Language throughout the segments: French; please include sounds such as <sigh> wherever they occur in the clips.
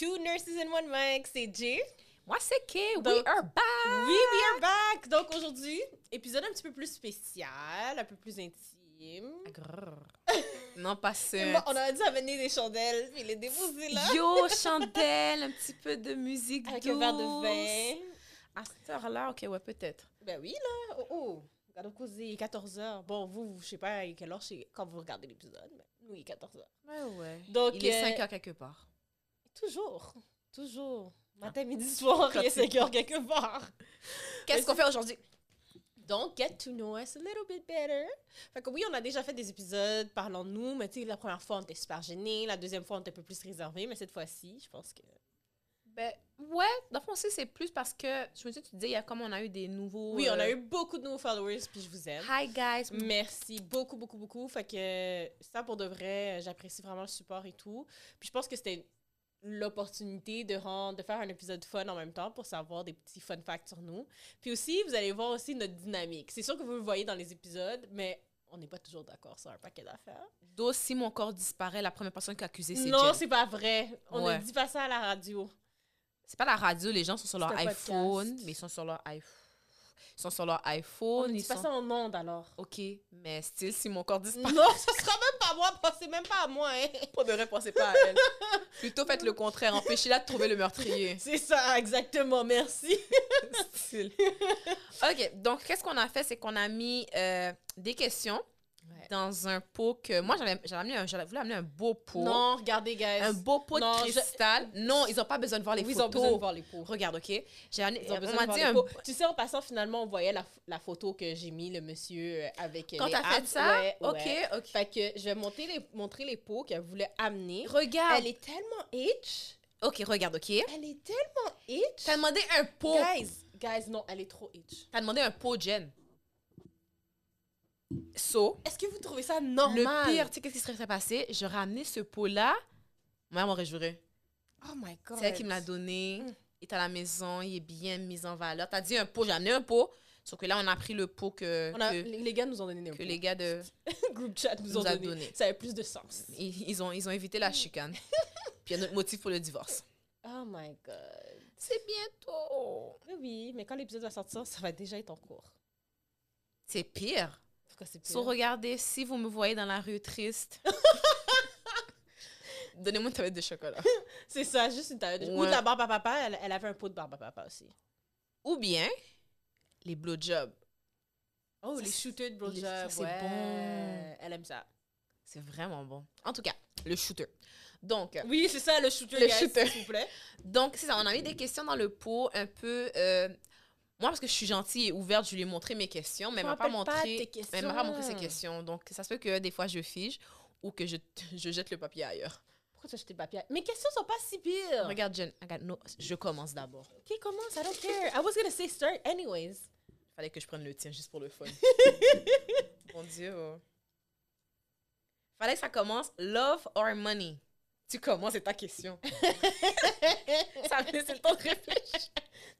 Two Nurses in One Mic, c'est Jay. Moi, c'est Kay. We Donc- are back. Oui, we are back! Donc aujourd'hui, épisode un petit peu plus spécial, un peu plus intime. Grrr. non, pas ça. on a dû amener des chandelles, puis les déposer là. Yo, chandelle, un petit peu de musique Avec douce. un verre de vin. À cette heure-là, ok, ouais, peut-être. Ben oui, là. Oh, oh. Regarde, causer 14h. Bon, vous, je sais pas à quelle heure quand vous regardez l'épisode, mais nous, il est 14h. Ouais, ouais. Donc, Il est euh, 5 heures quelque part. Toujours. Toujours. Matin, midi, soir, il est Quand 5 heures quelque part. Qu'est-ce qu'on fait aujourd'hui? Donc, get to know us a little bit better. Fait que oui, on a déjà fait des épisodes parlant de nous, mais tu sais, la première fois, on était super gênés. La deuxième fois, on était un peu plus réservé, mais cette fois-ci, je pense que. Ben, ouais, dans le fond, c'est plus parce que, je me dis, tu disais, il y a comme on a eu des nouveaux... Oui, on a euh, eu beaucoup de nouveaux followers, puis je vous aime. Hi, guys. Merci beaucoup, beaucoup, beaucoup. Fait que ça, pour de vrai, j'apprécie vraiment le support et tout. Puis je pense que c'était l'opportunité de, rendre, de faire un épisode fun en même temps pour savoir des petits fun facts sur nous. Puis aussi, vous allez voir aussi notre dynamique. C'est sûr que vous le voyez dans les épisodes, mais on n'est pas toujours d'accord sur un paquet d'affaires. D'où si mon corps disparaît, la première personne qui a accusé, c'est Non, c'est pas vrai. On Ouais. ne dit pas ça à la radio. C'est pas la radio, les gens sont sur leur podcast. iPhone, mais ils sont sur leur iPhone. Ils sont sur leur On iPhone, ne ils dit pas sont... ça en ondes alors. OK, mais style, si mon corps disparaît, Non, ce sera même pas moi, pensez même pas à moi. Hein. <laughs> pour de vrai, pensez pas à elle. Plutôt faites le contraire, empêchez-la de trouver le meurtrier. <laughs> C'est ça, exactement, merci. <laughs> Style. OK, donc qu'est-ce qu'on a fait, c'est qu'on a mis euh, des questions dans un pot que... Moi, j'avais amené un, j'avais voulu amener un beau pot. Non, regardez, guys. Un beau pot Non, de je- cristal. Non, ils ont pas besoin de voir les Oui, ils photos. ont besoin de voir les pots. Regarde, OK? J'ai amené- Ils ont besoin on m'a de voir dit les un... pots. Tu sais, en passant, finalement, on voyait la, la photo que j'ai mis, le monsieur euh, avec euh, Quand t'as fait ça? Ouais, OK, ouais. OK. Fait que je vais monter les, montrer les pots qu'elle voulait amener. Regarde. Elle est tellement itch. OK, regarde, OK? Elle est tellement itch. T'as demandé un pot. Guys, guys, non, elle est trop itch. T'as demandé un pot, Jen. So, Est-ce que vous trouvez ça normal? le pire, tu sais, qu'est-ce qui serait passé? J'aurais amené ce pot-là. Moi, m'aurait juré. Oh my god. C'est elle qui me l'a donné. Mm. Il est à la maison, il est bien mis en valeur. T'as dit un pot, j'ai amené un pot. Sauf que là, on a pris le pot que, On a- que, les gars nous ont donné un que pot. les gars de. <laughs> group chat nous, nous ont donné. donné. Ça avait plus de sens. Ils, ils ont, ils ont évité la chicane. <laughs> Puis il y a notre motif pour le divorce. Oh my god. C'est bientôt. Oui, oui, mais quand l'épisode va sortir, ça va déjà être en cours. C'est pire. Pourquoi c'est pire? So, regardez, si vous me voyez dans la rue triste, <laughs> donnez-moi une tablette de chocolat. <laughs> C'est ça, juste une tablette. de- Ou Ouais. de la barbe à papa, elle, elle avait un pot de barbe à papa aussi. Ou bien les blowjobs. Oh, Ça, les shooters de les- blowjob, ça, c'est ouais. bon. Elle aime ça. C'est vraiment bon. En tout cas, le shooter. Donc, Oui, c'est ça, le shooter, Le guys, shooter. s'il vous plaît. donc c'est ça. On a mis des questions dans le pot un peu. euh, moi, parce que je suis gentille et ouverte, je lui ai montré mes questions, mais elle m'a pas pas montré. mais elle m'a pas montré ses questions. Donc, ça se peut que des fois je fige ou que je, je jette le papier ailleurs. Pourquoi tu as jeté le papier? Mes questions sont pas si pires. Regarde, Jen, regarde, no, je commence d'abord. Ok, commence, I don't care. I was gonna say start anyways. Fallait que je prenne le tien juste pour le fun. <laughs> Mon Dieu. Fallait que ça commence. Love or money? Tu commences, c'est ta question. <laughs> ça me laisse le temps de réfléchir.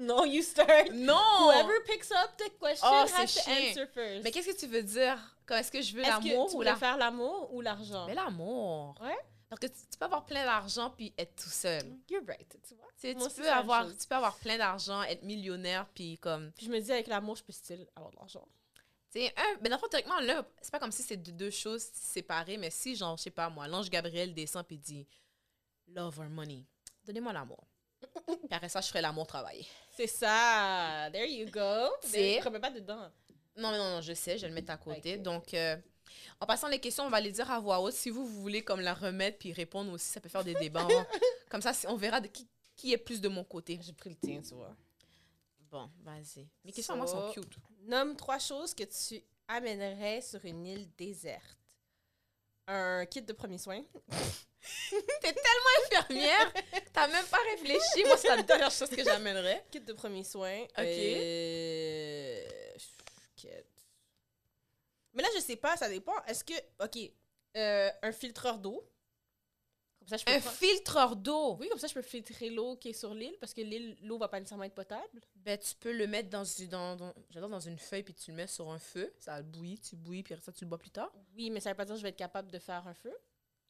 <laughs> No, you start. Non! Whoever picks up the question Oh, has to answer first. Mais qu'est-ce que tu veux dire? Est-ce que je veux l'amour ou la... préfères l'amour ou l'argent? Mais l'amour. Ouais? Parce que tu, tu peux avoir plein d'argent puis être tout seul. You're right, tu vois. Tu, sais, Moi tu, peux avoir, chose. tu peux avoir plein d'argent, être millionnaire puis comme... Puis je me dis, avec l'amour, je peux style avoir de l'argent. Tu sais, un, mais dans le fond, théoriquement, là, c'est pas comme si c'est deux, deux choses séparées, mais si, genre, je sais pas moi, l'ange Gabriel descend puis dit Love or money, donnez-moi l'amour. <laughs> puis après ça, je ferai l'amour travailler. C'est ça. There you go. C'est- Je remets pas dedans. Non, mais non, non, je sais, je vais le mettre à côté. Donc, euh, en passant les questions, on va les dire à voix haute. Si vous, vous voulez comme la remettre puis répondre aussi, ça peut faire des débats. hein. <laughs> comme ça, on verra de qui, qui est plus de mon côté. J'ai pris le tien, tu vois. Bon, vas-y. Mes questions, moi, sont So- cute. Nomme trois choses que tu amènerais sur une île déserte. Un kit de premiers soins. <laughs> T'es tellement infirmière, t'as même pas réfléchi. Moi, c'est la dernière chose que j'amènerais. Kit de premiers soins. Ok. Euh, kit. Mais là, je sais pas, ça dépend. Est-ce que. Ok. euh, un filtreur d'eau. Comme ça, je peux Un prendre- filtreur d'eau. Oui, comme ça, je peux filtrer l'eau qui est sur l'île parce que l'île, l'eau va pas nécessairement être potable. Ben, tu peux le mettre dans, une- dans, dans, j'adore dans une feuille, puis tu le mets sur un feu. Ça bouillit, tu bouillis, puis ça, tu le bois plus tard. Oui, mais ça veut pas dire que je vais être capable de faire un feu.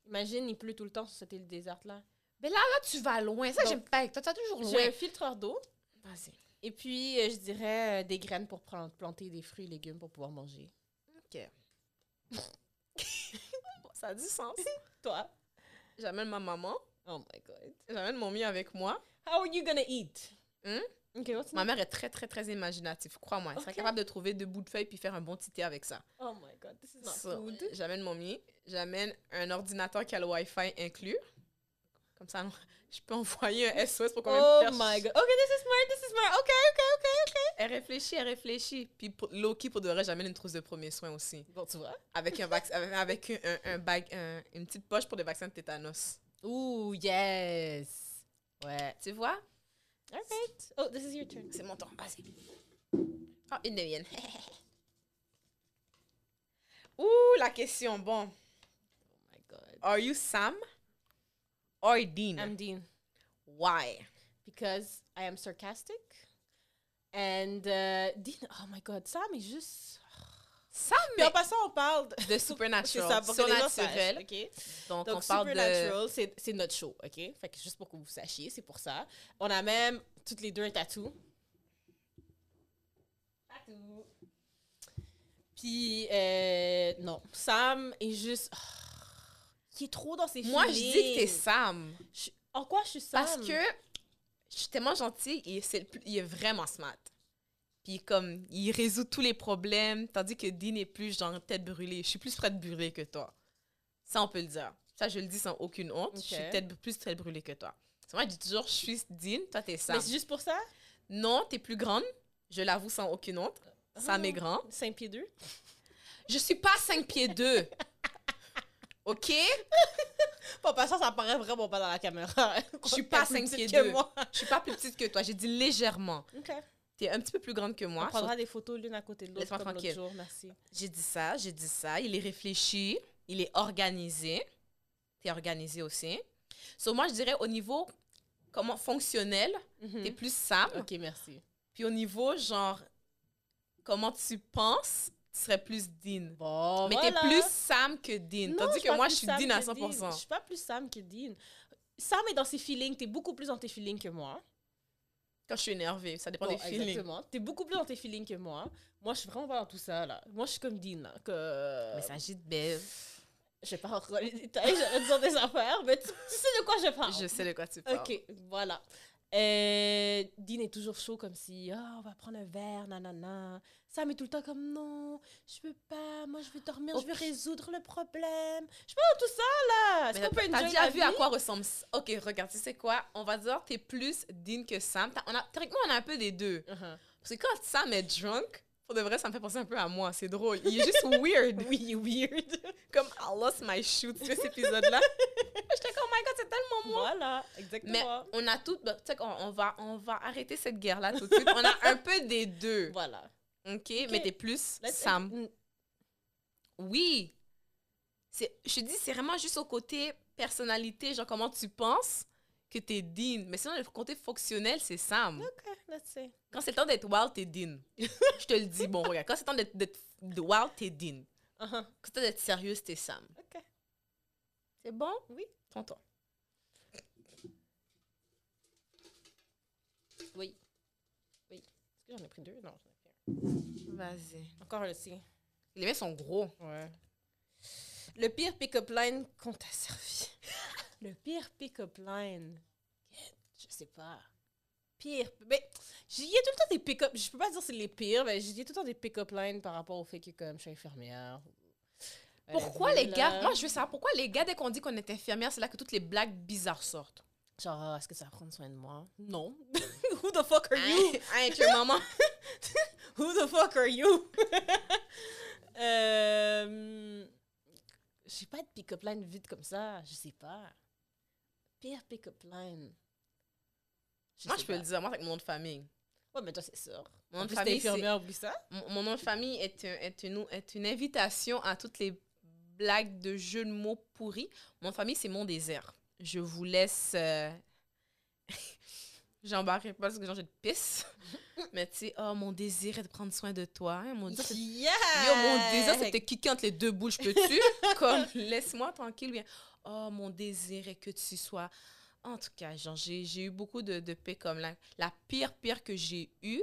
Imagine, il pleut tout le temps sur cette île déserte-là. Mais là, là, tu vas loin. Ça, Donc, j'aime pas toi. Tu vas toujours J'ai loin. un filtreur d'eau. Vas-y. Et puis, euh, je dirais euh, des graines pour plant- planter des fruits et légumes pour pouvoir manger. OK. <laughs> Ça a du sens. Toi? J'amène ma maman. Oh my God. J'amène mon mieux avec moi. How are you gonna eat? Hmm? OK, what's Ma mère est très, très, très imaginative. Crois-moi. Elle serait Ok. capable de trouver deux bouts de feuilles puis faire un bon petit thé avec ça. Oh my God, this is not So, food. J'amène mon mieux. J'amène un ordinateur qui a le Wi-Fi inclus. Comme ça, <laughs> je peux envoyer un SOS pour qu'on Oh me my God. OK, this is smart, this is smart. OK, OK, OK, OK. Elle réfléchit, elle réfléchit. Puis pour- Loki, pour de vrai, j'amène une trousse de premiers soins aussi. Bon, tu vois? Avec, un vac- avec, un, un, un bag, un- une petite poche pour des vaccins de tétanos. Ooh, yes. Ouais. Tu vois? All right. Oh, this is your turn. C'est mon tour. Vas-y. Oh, une de mienne. <laughs> Ouh, la question. Bon. Oh my God. Are you Sam? Or Dean? I'm Dean. Why? Because I am sarcastic. And uh, Dean, oh my God, Sam est juste... <sighs> Sam Puis en passant, on parle de... de <laughs> C'est Supernatural. ça, pour que les gens Surnaturel. sachent, OK? Donc, Donc, on parle de... Supernatural, c'est- c'est notre show, OK? Fait que juste pour que vous sachiez, c'est pour ça. On a même toutes les deux un tatou. Tatou. Puis, euh, non, Sam est juste... il est trop dans ses Moi, je dis que t'es. Sam. Je- En quoi je suis Sam? Parce que je suis tellement gentille et c'est le plus- il est vraiment smart. Puis comme, il résout tous les problèmes, tandis que Dean est plus genre tête brûlée. Je suis plus prête brûlée que toi. Ça, on peut le dire. Ça, je le dis sans aucune honte. Je suis peut-être plus tête brûlée que toi. C'est moi, je dis toujours, je suis Dean, toi, t'es Sam. Mais c'est juste pour ça? Non, t'es plus grande. Je l'avoue sans aucune honte. Sam Ah. est grand. 5 pieds 2? Je suis pas 5 pieds 2. <laughs> OK? <laughs> Pas passant, ça apparaît vraiment pas dans la caméra. Je suis pas Plus 5 petite pieds que 2. moi. Je suis pas plus petite que toi. J'ai dit légèrement. OK. T'es un petit peu plus grande que moi. On prendra des photos l'une à côté de l'autre comme l'autre tranquille. jour, merci. J'ai dit ça, j'ai dit ça. Il est réfléchi, il est organisé. T'es organisé aussi. So, moi, je dirais au niveau comment fonctionnel, Mhm. t'es plus Sam. Ok, merci. Puis au niveau, genre, comment tu penses, tu serais plus Dean. Bon, Mais voilà. t'es plus Sam que Dean. Non, Tandis que moi, je suis Sam Dean à que 100%. Je suis pas plus Sam que Dean. Sam est dans ses feelings, t'es beaucoup plus dans tes feelings que moi. Quand je suis énervée, ça dépend Bon, des feelings. Exactement. T'es beaucoup plus dans tes feelings que moi. Moi, je suis vraiment pas dans tout ça, là. Moi, je suis comme Dean, là. Que... Mais ça agit de Bev. Je vais pas rentrer dans les détails, j'aurais dire des affaires, mais tu, tu sais de quoi je parle. Je sais de quoi tu parles. Ok, voilà. Euh, Dean est toujours chaud comme si, ah, on va prendre un verre, nanana. Sam est tout le temps comme, non, je veux pas, moi je veux dormir, je Ok. résoudre le problème. Je dans tout ça, là. Mais qu'on T'as déjà vu à quoi ressemble... Ok, regarde, tu sais quoi? On va dire t'es plus Dean que Sam. On a... Théoriquement, on a un peu des deux. Uh-huh. Parce que quand Sam est drunk, pour de vrai, ça me fait penser un peu à moi. C'est drôle. Il est juste weird. <laughs> Oui, weird. <laughs> Comme I lost my sais, cet épisode-là. <laughs> J'étais comme, oh my god, c'est tellement moi. voilà, exactement. Mais on a tout. bah, Tu sais qu'on on va, on va arrêter cette guerre-là tout de suite. On a un peu des deux. Voilà. OK? Mais t'es plus Let's- Sam. Oui. Je te dis, c'est vraiment juste au côté personnalité, genre comment tu penses que t'es Dean. Mais sinon, le côté fonctionnel, c'est Sam. Ok, let's see. Quand c'est le temps d'être wild, t'es Dean. <laughs> je te le dis. Bon, regarde, quand c'est le temps d'être, d'être wild, t'es Dean. Uh-huh. Quand c'est le temps d'être sérieuse, t'es Sam. Ok. C'est bon? Oui. Ton tour. Oui. Oui. Est-ce que j'en ai pris deux? Non, j'en ai pris un. Vas-y. Encore le sien. Les mains sont gros. Ouais. Le pire pick-up line qu'on t'a servi. <laughs> le pire pick-up line. Je sais pas. Pire. Mais il y a tout le temps des pick-up. Je peux pas dire c'est les pires, mais il y a tout le temps des pick-up lines par rapport au fait que comme je suis infirmière. Euh, Pourquoi les gars, moi je veux savoir pourquoi les gars, dès qu'on dit qu'on est infirmière, c'est là que toutes les blagues bizarres sortent? Genre, ah, est-ce que ça va prendre soin de moi? Non. <laughs> Who the fuck are you? Hein, hein, que maman? <laughs> Who the fuck are you? <laughs> euh, J'ai pas de pick-up line vite comme ça. Je sais pas. Pire pick-up line. Moi, sais je peux pas. le dire, moi, avec mon nom de famille. Ouais, mais toi, c'est sûr. Mon nom de famille, t'es c'est- infirmière, oublie ça. Mon, mon nom de famille est, un- est, une, est une invitation à toutes les blagues de jeux de mots pourris. Mon nom de famille, c'est Mon Désert. Je vous laisse. Euh... <laughs> J'embarque pas parce que genre, j'ai de pisse. <laughs> Mais tu sais, oh, mon désir est de prendre soin de toi. hein, Mon désir, c'est Yeah! Yo, mon désir, c'est de te kicker entre les deux boules, je peux-tu? <laughs> Comme, laisse-moi tranquille. Bien. Oh, mon désir est que tu sois En tout cas, genre, j'ai eu beaucoup de, de paix comme là. La pire, pire que j'ai eue,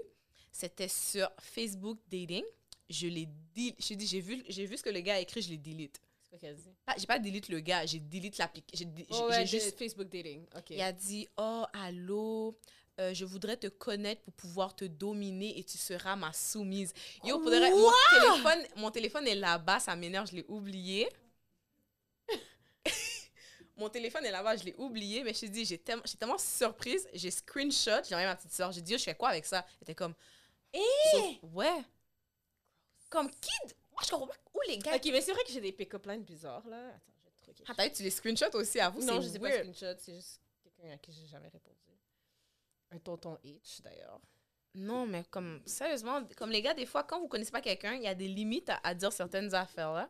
c'était sur Facebook Dating. Je l'ai dit, j'ai dit, j'ai vu, j'ai vu ce que le gars a écrit, je l'ai delete. C'est quoi qu'elle dit? Pas- J'ai pas delete le gars, j'ai delete l'application. J'ai Oh, ouais, juste Facebook dating. Il a dit Oh, allô, euh, je voudrais te connaître pour pouvoir te dominer et tu seras ma soumise. Yo, de vrai, mon téléphone, mon téléphone est là-bas, ça m'énerve, je l'ai oublié. Mon téléphone est là-bas, je l'ai oublié, mais je te dis, j'ai tellement, tellement surprise, j'ai screenshot, j'ai envoyé à ma petite soeur, j'ai dit, je fais quoi avec ça? Elle était comme Eh! Ouais. Comme kid, moi je comprends pas où les gars? OK, mais c'est vrai que j'ai des pick-up lines bizarres, là. Attends, je vais te truquer. Ah, t'as vu, tu les screenshots aussi à vous, non, je sais pas screenshot, c'est juste quelqu'un à qui j'ai jamais répondu. Un tonton H, d'ailleurs. Non, mais comme, sérieusement, comme les gars, des fois, quand vous connaissez pas quelqu'un, il y a des limites à, à dire certaines affaires, là.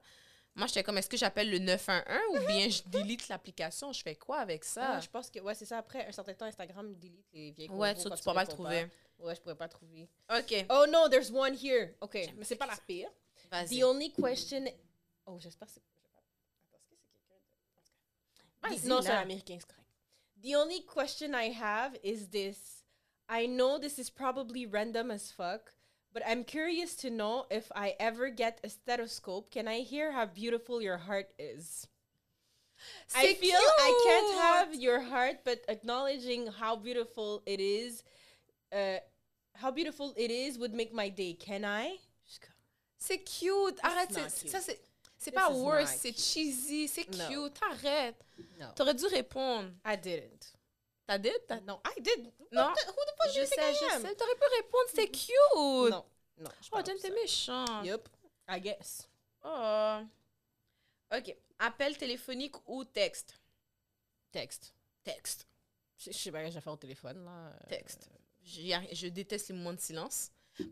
Moi, j'étais comme, est-ce que j'appelle le 911 ou bien je delete l'application? Je fais quoi avec ça? Ah, je pense que, ouais, c'est ça. Après un certain temps, Instagram delete les vieilles ouais, tu pourras pas le trouver. Ouais, je pourrais pas trouver. OK, Oh no, there's one here. OK, mais c'est pas la pire. vas-y. The only question... Oh, j'espère que c'est... Attends, est-ce que c'est quelqu'un de... Vas-y, The- Non, c'est américain, c'est correct. The only question I have is this. I know this is probably random as fuck, but I'm curious to know if I ever get a stethoscope, can I hear how beautiful your heart is? I C'est feel I can't have your heart, but acknowledging how beautiful it is, uh, how beautiful it is would make my day. Can I? C'est cute. Arrête, c'est- cute. ça, c'est... C'est pas worse, c'est cheesy, c'est No. cute. Arrête. No, T'aurais dû répondre. I didn't. T'as dit? T'as- No, I did. Non. Who the fuck Je you think sais, I je sais. T'aurais pu répondre, c'est cute. Non, non. je Oh, Jen, t'es méchant. Yep, I guess. Oh. OK. Appel téléphonique ou texte? Texte. Texte. Je je sais pas que j'ai fait au téléphone, là. euh, Texte. Je, déteste les moments de silence.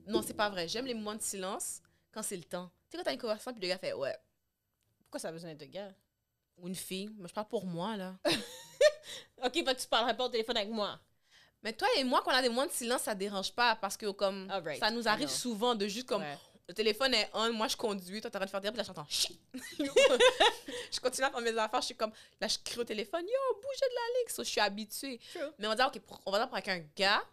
Non, c'est pas vrai. J'aime les moments de silence quand c'est le temps. Tu sais, quand t'as une conversation, puis le gars fait ouais. Pourquoi ça a besoin d'être de gars? Ou une fille. Mais je parle pour moi, là. <laughs> Ok, fait que tu parlerais pas au téléphone avec moi. Mais toi et moi, quand on a des moments de silence, ça dérange pas parce que, comme, ça nous arrive souvent de juste comme. Ouais. Le téléphone est on, moi je conduis, toi t'es en train de faire des là j'entends shit. <laughs> je continue à faire mes affaires, je suis comme là je crie au téléphone, yo, bougez de la ligue, so, je suis habituée. True. Mais on va dire, ok, pour- on va dire pour avec un gars,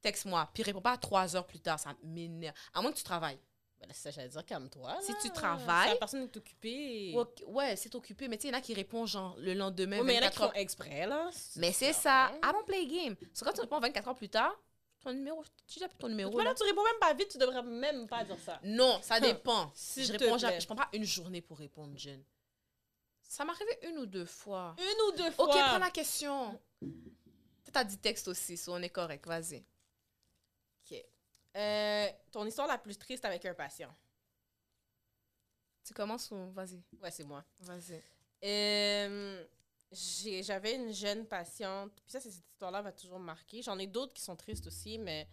texte-moi, puis réponds pas à trois heures plus tard, ça m'énerve. À moins que tu travailles. Ben, ça, j'allais dire comme toi. Si tu travailles- Si la personne est occupée. Ok, Ouais, c'est occupé, mais tu sais, il y en a qui répondent genre le lendemain, Ouais, mais il y en a qui 24 heures. font exprès, là. Mais c'est ça, I don't play game. So, quand tu réponds 24 heures plus tard, ton numéro, tu déjà plus ton numéro. Mais là. tu réponds même pas vite, tu devrais même pas dire ça. Non, ça <laughs> dépend. S'il je réponds je prends pas une journée pour répondre, Jen. Ça m'est arrivé une ou deux fois. Une ou deux fois. Ok, prends la question. Toi, T'as dit texte aussi, so on est correct, vas-y. Euh, ton histoire la plus triste avec un patient. Tu commences ou vas-y, Ouais, c'est moi. vas-y. Euh, J'avais une jeune patiente. Puis ça, c'est- cette histoire-là va toujours me marquer. J'en ai d'autres qui sont tristes aussi, mais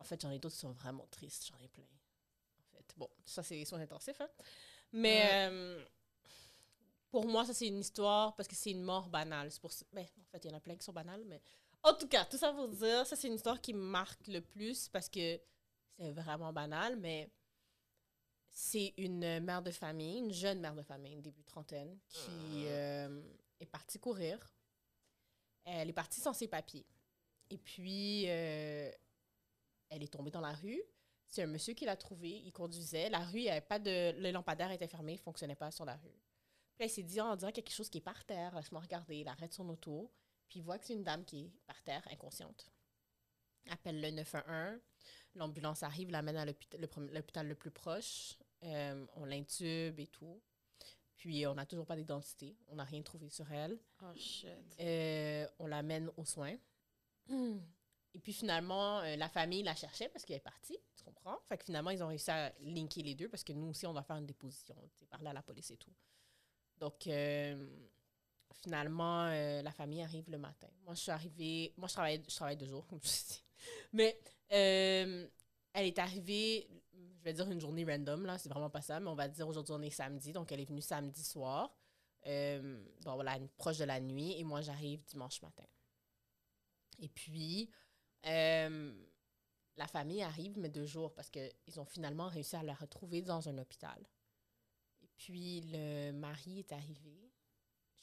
en fait, j'en ai d'autres qui sont vraiment tristes. J'en ai plein. En fait, bon, ça, c'est les soins intensifs. Hein? Mais Ouais. euh, pour moi, ça, c'est une histoire parce que c'est une mort banale. Pour ça- ben, en fait, il y en a plein qui sont banales, mais en tout cas, tout ça pour dire, ça, c'est une histoire qui me marque le plus parce que c'est vraiment banal, mais c'est une mère de famille, une jeune mère de famille, début trentaine, qui euh, est partie courir. Elle est partie sans ses papiers. Et puis, euh, elle est tombée dans la rue. C'est un monsieur qui l'a trouvée. Il conduisait. La rue, il y avait pas de. Le lampadaire était fermé, il ne fonctionnait pas sur la rue. Puis il s'est dit, Ah, on dirait quelque chose qui est par terre. Laisse-moi regarder. Il arrête son auto. Puis il voit que c'est une dame qui est par terre, inconsciente. Appelle le 911. L'ambulance arrive, l'amène à l'hôpital le, plus proche. Euh, on l'intube et tout. Puis on n'a toujours pas d'identité. On n'a rien trouvé sur elle. Oh shit. Euh, on l'amène aux soins. Et puis finalement, euh, la famille la cherchait parce qu'elle est partie, tu comprends? Fait que finalement, ils ont réussi à linker les deux parce que nous aussi, on doit faire une déposition, tu sais, parler à la police et tout. Donc, euh, finalement, euh, la famille arrive le matin. Moi, je suis arrivée, moi, je travaille, je travaille deux jours, comme je dis. Mais euh, elle est arrivée, je vais dire une journée random, là, c'est vraiment pas ça, mais on va dire aujourd'hui, on est samedi, donc elle est venue samedi soir. Euh, proche de la nuit, et moi, j'arrive dimanche matin. Et puis, la famille arrive, mais deux jours, parce qu'ils ont finalement réussi à la retrouver dans un hôpital. Et puis, le mari est arrivé.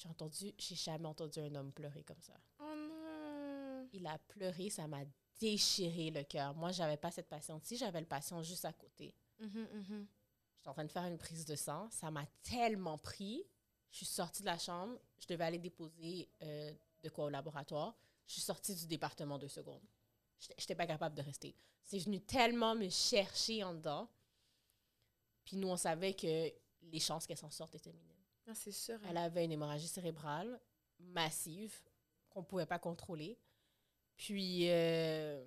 J'ai entendu, j'ai jamais entendu un homme pleurer comme ça. Oh non. Il a pleuré, ça m'a déchiré le cœur. Moi, j'avais pas cette patiente-ci, j'avais le patient juste à côté. Mhm, mhm. J'étais en train de faire une prise de sang. Ça m'a tellement pris. Je suis sortie de la chambre. Je devais aller déposer euh, de quoi au laboratoire. Je suis sortie du département deux secondes. J'étais- J'étais pas capable de rester. C'est venu tellement me chercher en dedans. Puis nous, on savait que les chances qu'elle s'en sorte étaient minimes. Ah, c'est sûr. hein. Elle avait une hémorragie cérébrale massive qu'on ne pouvait pas contrôler. Puis, euh,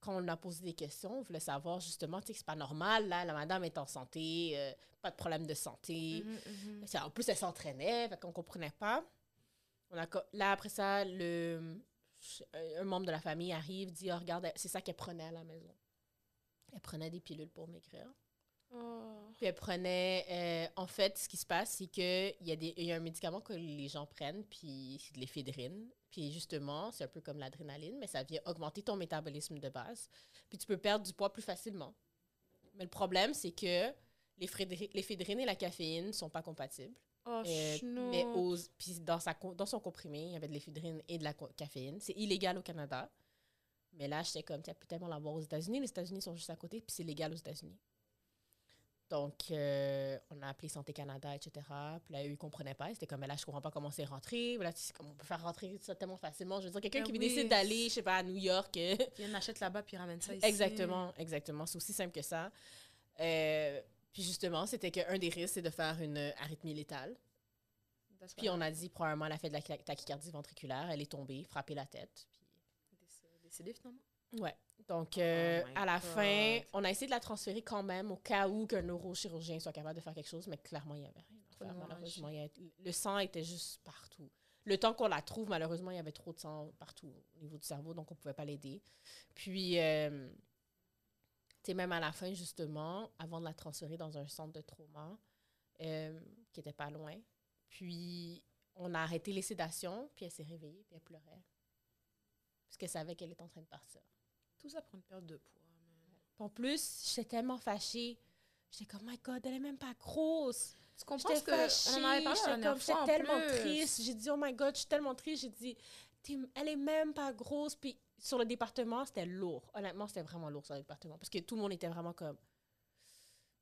quand on a posé des questions, on voulait savoir justement, tu sais, que c'est pas normal, là, la madame est en santé, euh, pas de problème de santé. Mhm, mhm. En plus, elle s'entraînait, fait qu'on comprenait pas. On a, co- là, après ça, le, un membre de la famille arrive, dit, oh, regarde, c'est ça qu'elle prenait à la maison. Elle prenait des pilules pour maigrir. Oh. Puis elle prenait. euh, en fait, ce qui se passe, c'est qu'il y, a des- y a un médicament que les gens prennent, puis c'est de l'éphédrine. Puis justement, c'est un peu comme l'adrénaline, mais ça vient augmenter ton métabolisme de base. Puis tu peux perdre du poids plus facilement. Mais le problème, c'est que l'éphédri- l'éphédrine et la caféine ne sont pas compatibles. Oh, Euh, mais aux- puis dans, sa, dans son comprimé, il y avait de l'éphédrine et de la caféine. C'est illégal au Canada. Mais là, j'étais comme, tu peux tellement l'avoir aux États-Unis. Les États-Unis sont juste à côté, puis c'est légal aux États-Unis. Donc, euh, on a appelé Santé Canada, etc. Puis là, eux, ils comprenaient pas. C'était comme, mais là, je comprends pas comment c'est rentré. Là, tu sais, comme on peut faire rentrer ça tellement facilement. Je veux dire, quelqu'un Ben qui oui. décide d'aller, je sais pas, à New York. euh, Puis on achète là-bas, puis ramène ça ici. Exactement, exactement. C'est aussi simple que ça. Euh, puis justement, c'était qu'un des risques, c'est de faire une arythmie létale. Puis on a dit, probablement, elle a fait de la tachycardie ventriculaire, elle est tombée, frappé la tête. Décé- Décédé finalement. Ouais. Donc, euh, Oh my à la God. fin, on a essayé de la transférer quand même au cas où qu'un neurochirurgien soit capable de faire quelque chose, mais clairement, il n'y avait rien à faire, malheureusement. Il y avait- le sang était juste partout. Le temps qu'on la trouve, malheureusement, il y avait trop de sang partout au niveau du cerveau, donc on ne pouvait pas l'aider. Puis, euh, tu sais, même à la fin, justement, avant de la transférer dans un centre de trauma euh, qui était pas loin, puis on a arrêté les sédations, puis elle s'est réveillée, puis elle pleurait. Parce qu'elle savait qu'elle était en train de partir. Tout ça pour une perte de poids. man. En plus, j'étais tellement fâchée. J'étais comme, my God, elle est même pas grosse. Tu comprends ce que fâchée. on en avait parlé la J'étais comme, j'étais en tellement plus. triste. J'ai dit, oh my God, je suis tellement triste. J'ai dit, elle est même pas grosse. Puis sur le département, c'était lourd. Honnêtement, c'était vraiment lourd sur le département. Parce que tout le monde était vraiment comme,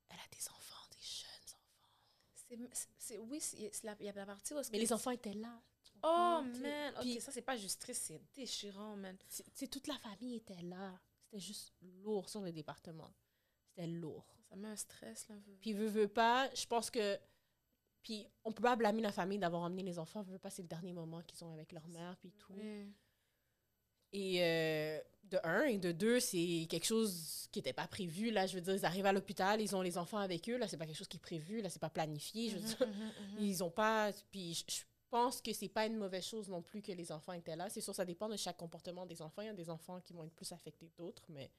elle a des enfants, des jeunes enfants. C'est, c'est- c'est- oui, c'est- c'est la- il y a la partie où... Mais les enfants étaient là. Oh, man. Ok, Puis- ça, c'est pas juste triste, c'est déchirant, man. C'est- toute la famille était là. C'était juste lourd sur le département. C'était lourd. Ça met un stress, là. Puis, veut, veut pas, je pense que. Puis, on peut pas blâmer la famille d'avoir emmené les enfants. Veut pas, c'est le dernier moment qu'ils ont avec leur mère, puis tout. Oui. Et euh, de un, et de deux, c'est quelque chose qui n'était pas prévu. Là, je veux dire, ils arrivent à l'hôpital, ils ont les enfants avec eux. Là, c'est pas quelque chose qui est prévu. Là, c'est pas planifié. Je veux dire, Mhm, mhm, mhm. ils ont pas. Puis, je pense que c'est pas une mauvaise chose non plus que les enfants étaient là. C'est sûr, ça dépend de chaque comportement des enfants. Il y a des enfants qui vont être plus affectés que d'autres, mais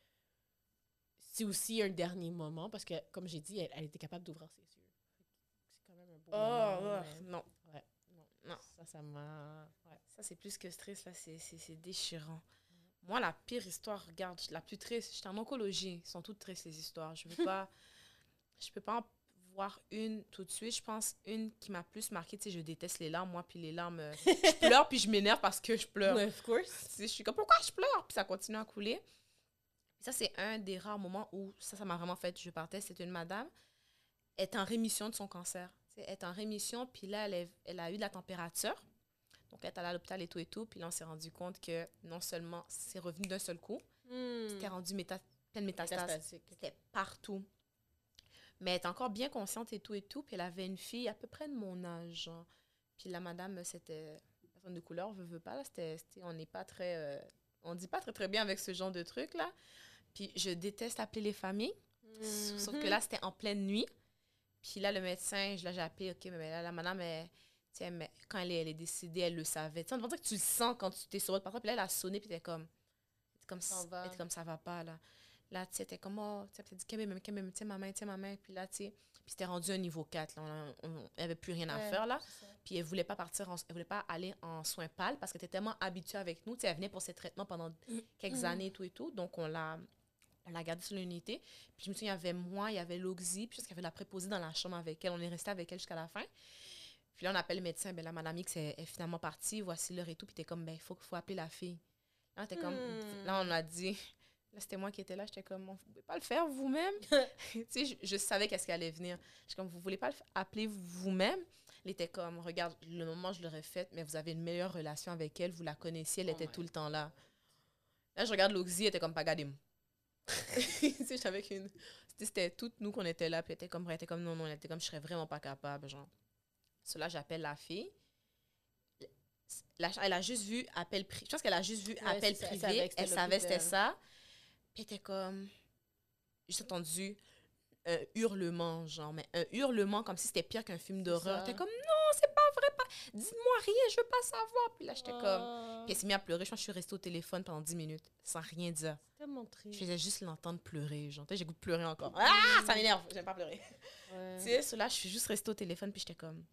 c'est aussi un dernier moment parce que, comme j'ai dit, elle, elle était capable d'ouvrir ses yeux. C'est quand même un beau Oh, moment. oh, non. Ouais, non. Non. Ça, ça m'a. Ouais. Ça, c'est plus que stress, là, c'est déchirant. Moi, la pire histoire, regarde, la plus triste, j'étais en oncologie. Ils sont toutes tristes, les histoires. Je veux pas... <laughs> je peux pas en voir une tout de suite. Je pense une qui m'a plus marqué. Tu sais, je déteste les larmes, moi, puis les larmes... euh, je <laughs> pleure, puis je m'énerve parce que je pleure. Ouais, of course. Je suis comme, pourquoi je pleure? Puis ça continue à couler. Ça, c'est un des rares moments où ça, ça m'a vraiment fait, je partais. C'était une madame, elle est en rémission de son cancer. Elle est en rémission, puis là, elle, est- elle a eu de la température. Donc, elle est allée à l'hôpital et tout et tout. Puis là, on s'est rendu compte que non seulement c'est revenu d'un seul coup, c'était rendu méta plein de métastases. Métastatique. C'était partout. Mais elle est encore bien consciente et tout et tout. Puis elle avait une fille à peu près de mon âge. genre. Puis la madame, c'était personne de couleur, veut, veut pas. Là, c'était, on n'est pas très... euh, on dit pas très très bien avec ce genre de truc là. Puis je déteste appeler les familles. Sauf Mhm. que là, c'était en pleine nuit. Puis là, le médecin, je, là, j'ai appelé, OK, mais là, la madame, elle, mais quand elle est, elle est décédée, elle le savait. Tu sais, dire que tu le sens quand tu t'es sur votre parole. Puis là, elle a sonné, puis était comme... Était comme, Ça va. était comme ça va pas, là. Là, tu sais, était comme, oh, tu sais, dit, Kébé, même, Kébé, tiens ma main, tiens ma main. Puis là, tu sais, puis c'était rendu un niveau 4. Là, on, on- elle avait plus rien à Ouais, faire, là. Puis elle voulait pas partir, en- elle voulait pas aller en soins pâles parce qu'elle était tellement habituée avec nous. Tu sais, elle venait pour ses traitements pendant quelques années et tout et tout. Donc, on l'a, on l'a gardée sur l'unité. Puis je me souviens, il y avait moi, il y avait l'Oxy, puis qu'il y avait la préposée dans la chambre avec elle. On est resté avec elle jusqu'à la fin. Puis là, on appelle le médecin. Ben là, madame X est, est finalement partie. Voici l'heure et tout. Puis t'es comme, ben, il faut, faut appeler la fille. Là, t'es comme, Hmm. là, on a dit, là, c'était moi qui étais là, j'étais comme, vous pouvez pas le faire vous-même? <laughs> tu sais, je, je savais qu'est-ce qui allait venir. J'étais comme, vous voulez pas le appeler vous-même? Il était comme, regarde, le moment, je l'aurais fait, mais vous avez une meilleure relation avec elle, vous la connaissiez, elle Oh était tout le temps là. Là, je regarde Loxy, elle était comme, pas gadem. <laughs> tu sais, j'étais avec une. C'était- toutes nous qu'on était là, puis elle était comme, elle était comme, non, non, elle était comme, je serais vraiment pas capable, genre. Cela, j'appelle la fille. La- elle a juste vu appel privé. Je pense qu'elle a juste vu Ouais, appel elle privé. Elle savait que c'était ça. Puis était comme. J'ai entendu un hurlement, genre, mais un hurlement comme si c'était pire qu'un film d'horreur. T'es comme, non, c'est pas vrai, pas. Dites-moi rien, je veux pas savoir. Puis là, j'étais comme. Ah, Puis elle s'est mise à pleurer. Je pense que je suis restée au téléphone pendant 10 minutes, sans rien dire. c'est tellement triste. Je faisais juste l'entendre pleurer. Genre, j'ai goût de pleurer encore. Ah, ça m'énerve. J'aime pas pleurer. Ouais. Tu sais, cela, je suis juste restée au téléphone, puis j'étais comme.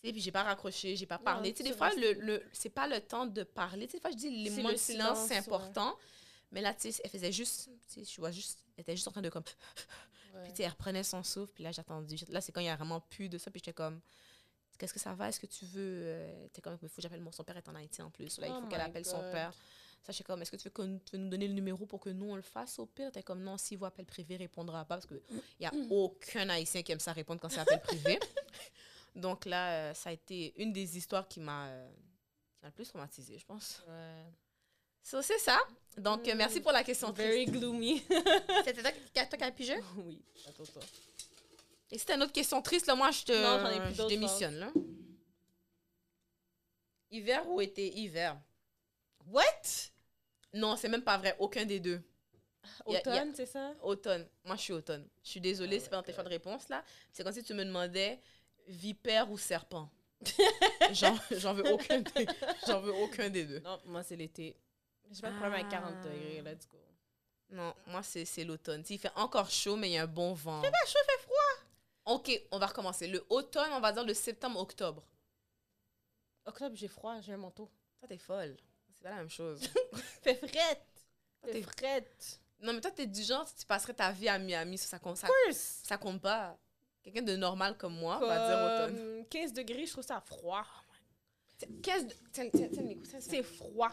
Tu sais, puis j'ai pas raccroché, j'ai pas parlé. tu sais, des fois, le, le, c'est pas le temps de parler. Tu sais, des fois, je dis, les le de silence, c'est ouais. Mais là, tu sais, elle faisait juste. Tu sais, je vois juste. Elle était juste en train de comme. Ouais. <laughs> Puis, tu sais, elle reprenait son souffle, puis là, j'ai attendu. Là, c'est quand il y a vraiment plus de ça, puis j'étais comme. Qu'est-ce que ça va? Est-ce que tu veux. euh, T'es comme, il faut que j'appelle mon. Son père est en Haïti en plus. Là, il Oh faut qu'elle appelle son père. Ça, j'étais comme, est-ce que tu veux, qu'on- tu veux nous donner le numéro pour que nous, on le fasse au pire? T'es comme, non, s'il voit appel privé, il répondra pas parce qu'il n'y a aucun Haïtien qui aime ça répondre quand c'est appel privé. <laughs> Donc là, euh, ça a été une des histoires qui m'a euh, qui m'a le plus traumatisée, je pense. Ouais. So, c'est ça. Donc, euh, merci pour la question. Very gloomy. <laughs> C'était toi, qui- as pigé? <laughs> oui, attends, toi. Et si t'as une autre question triste, là, moi, je te Non, j'en ai plus je d'autres, démissionne. Là. Hiver ou été? Hiver. What? Non, c'est même pas vrai. Aucun des deux. Automne, c'est ça? Automne. Moi, je suis automne. Je suis désolée, Ah c'est pas dans tes choix de réponse, là. C'est comme si tu me demandais vipère ou serpent. <laughs> J'en j'en veux, aucun des- j'en veux aucun des deux. Non, moi, c'est l'été. J'ai pas de problème avec 40 Ah. degrés, let's go. Non, moi, c'est l'automne. Il fait encore chaud, mais il y a un bon vent. Pas chaud, fait froid. Ok, on va recommencer. Le automne, on va dire le septembre-octobre. Octobre, j'ai froid, j'ai un manteau. Toi, t'es folle. C'est pas la même chose. <laughs> Fait frette. Fait t'es- frette. non, mais toi, t'es du genre, tu passerais ta vie à Miami, ça, ça, compte, ça, ça compte pas. Quelqu'un de normal comme moi va dire automne. Comme 15 degrés, je trouve ça froid. Tiens, 15 de-. C'est froid.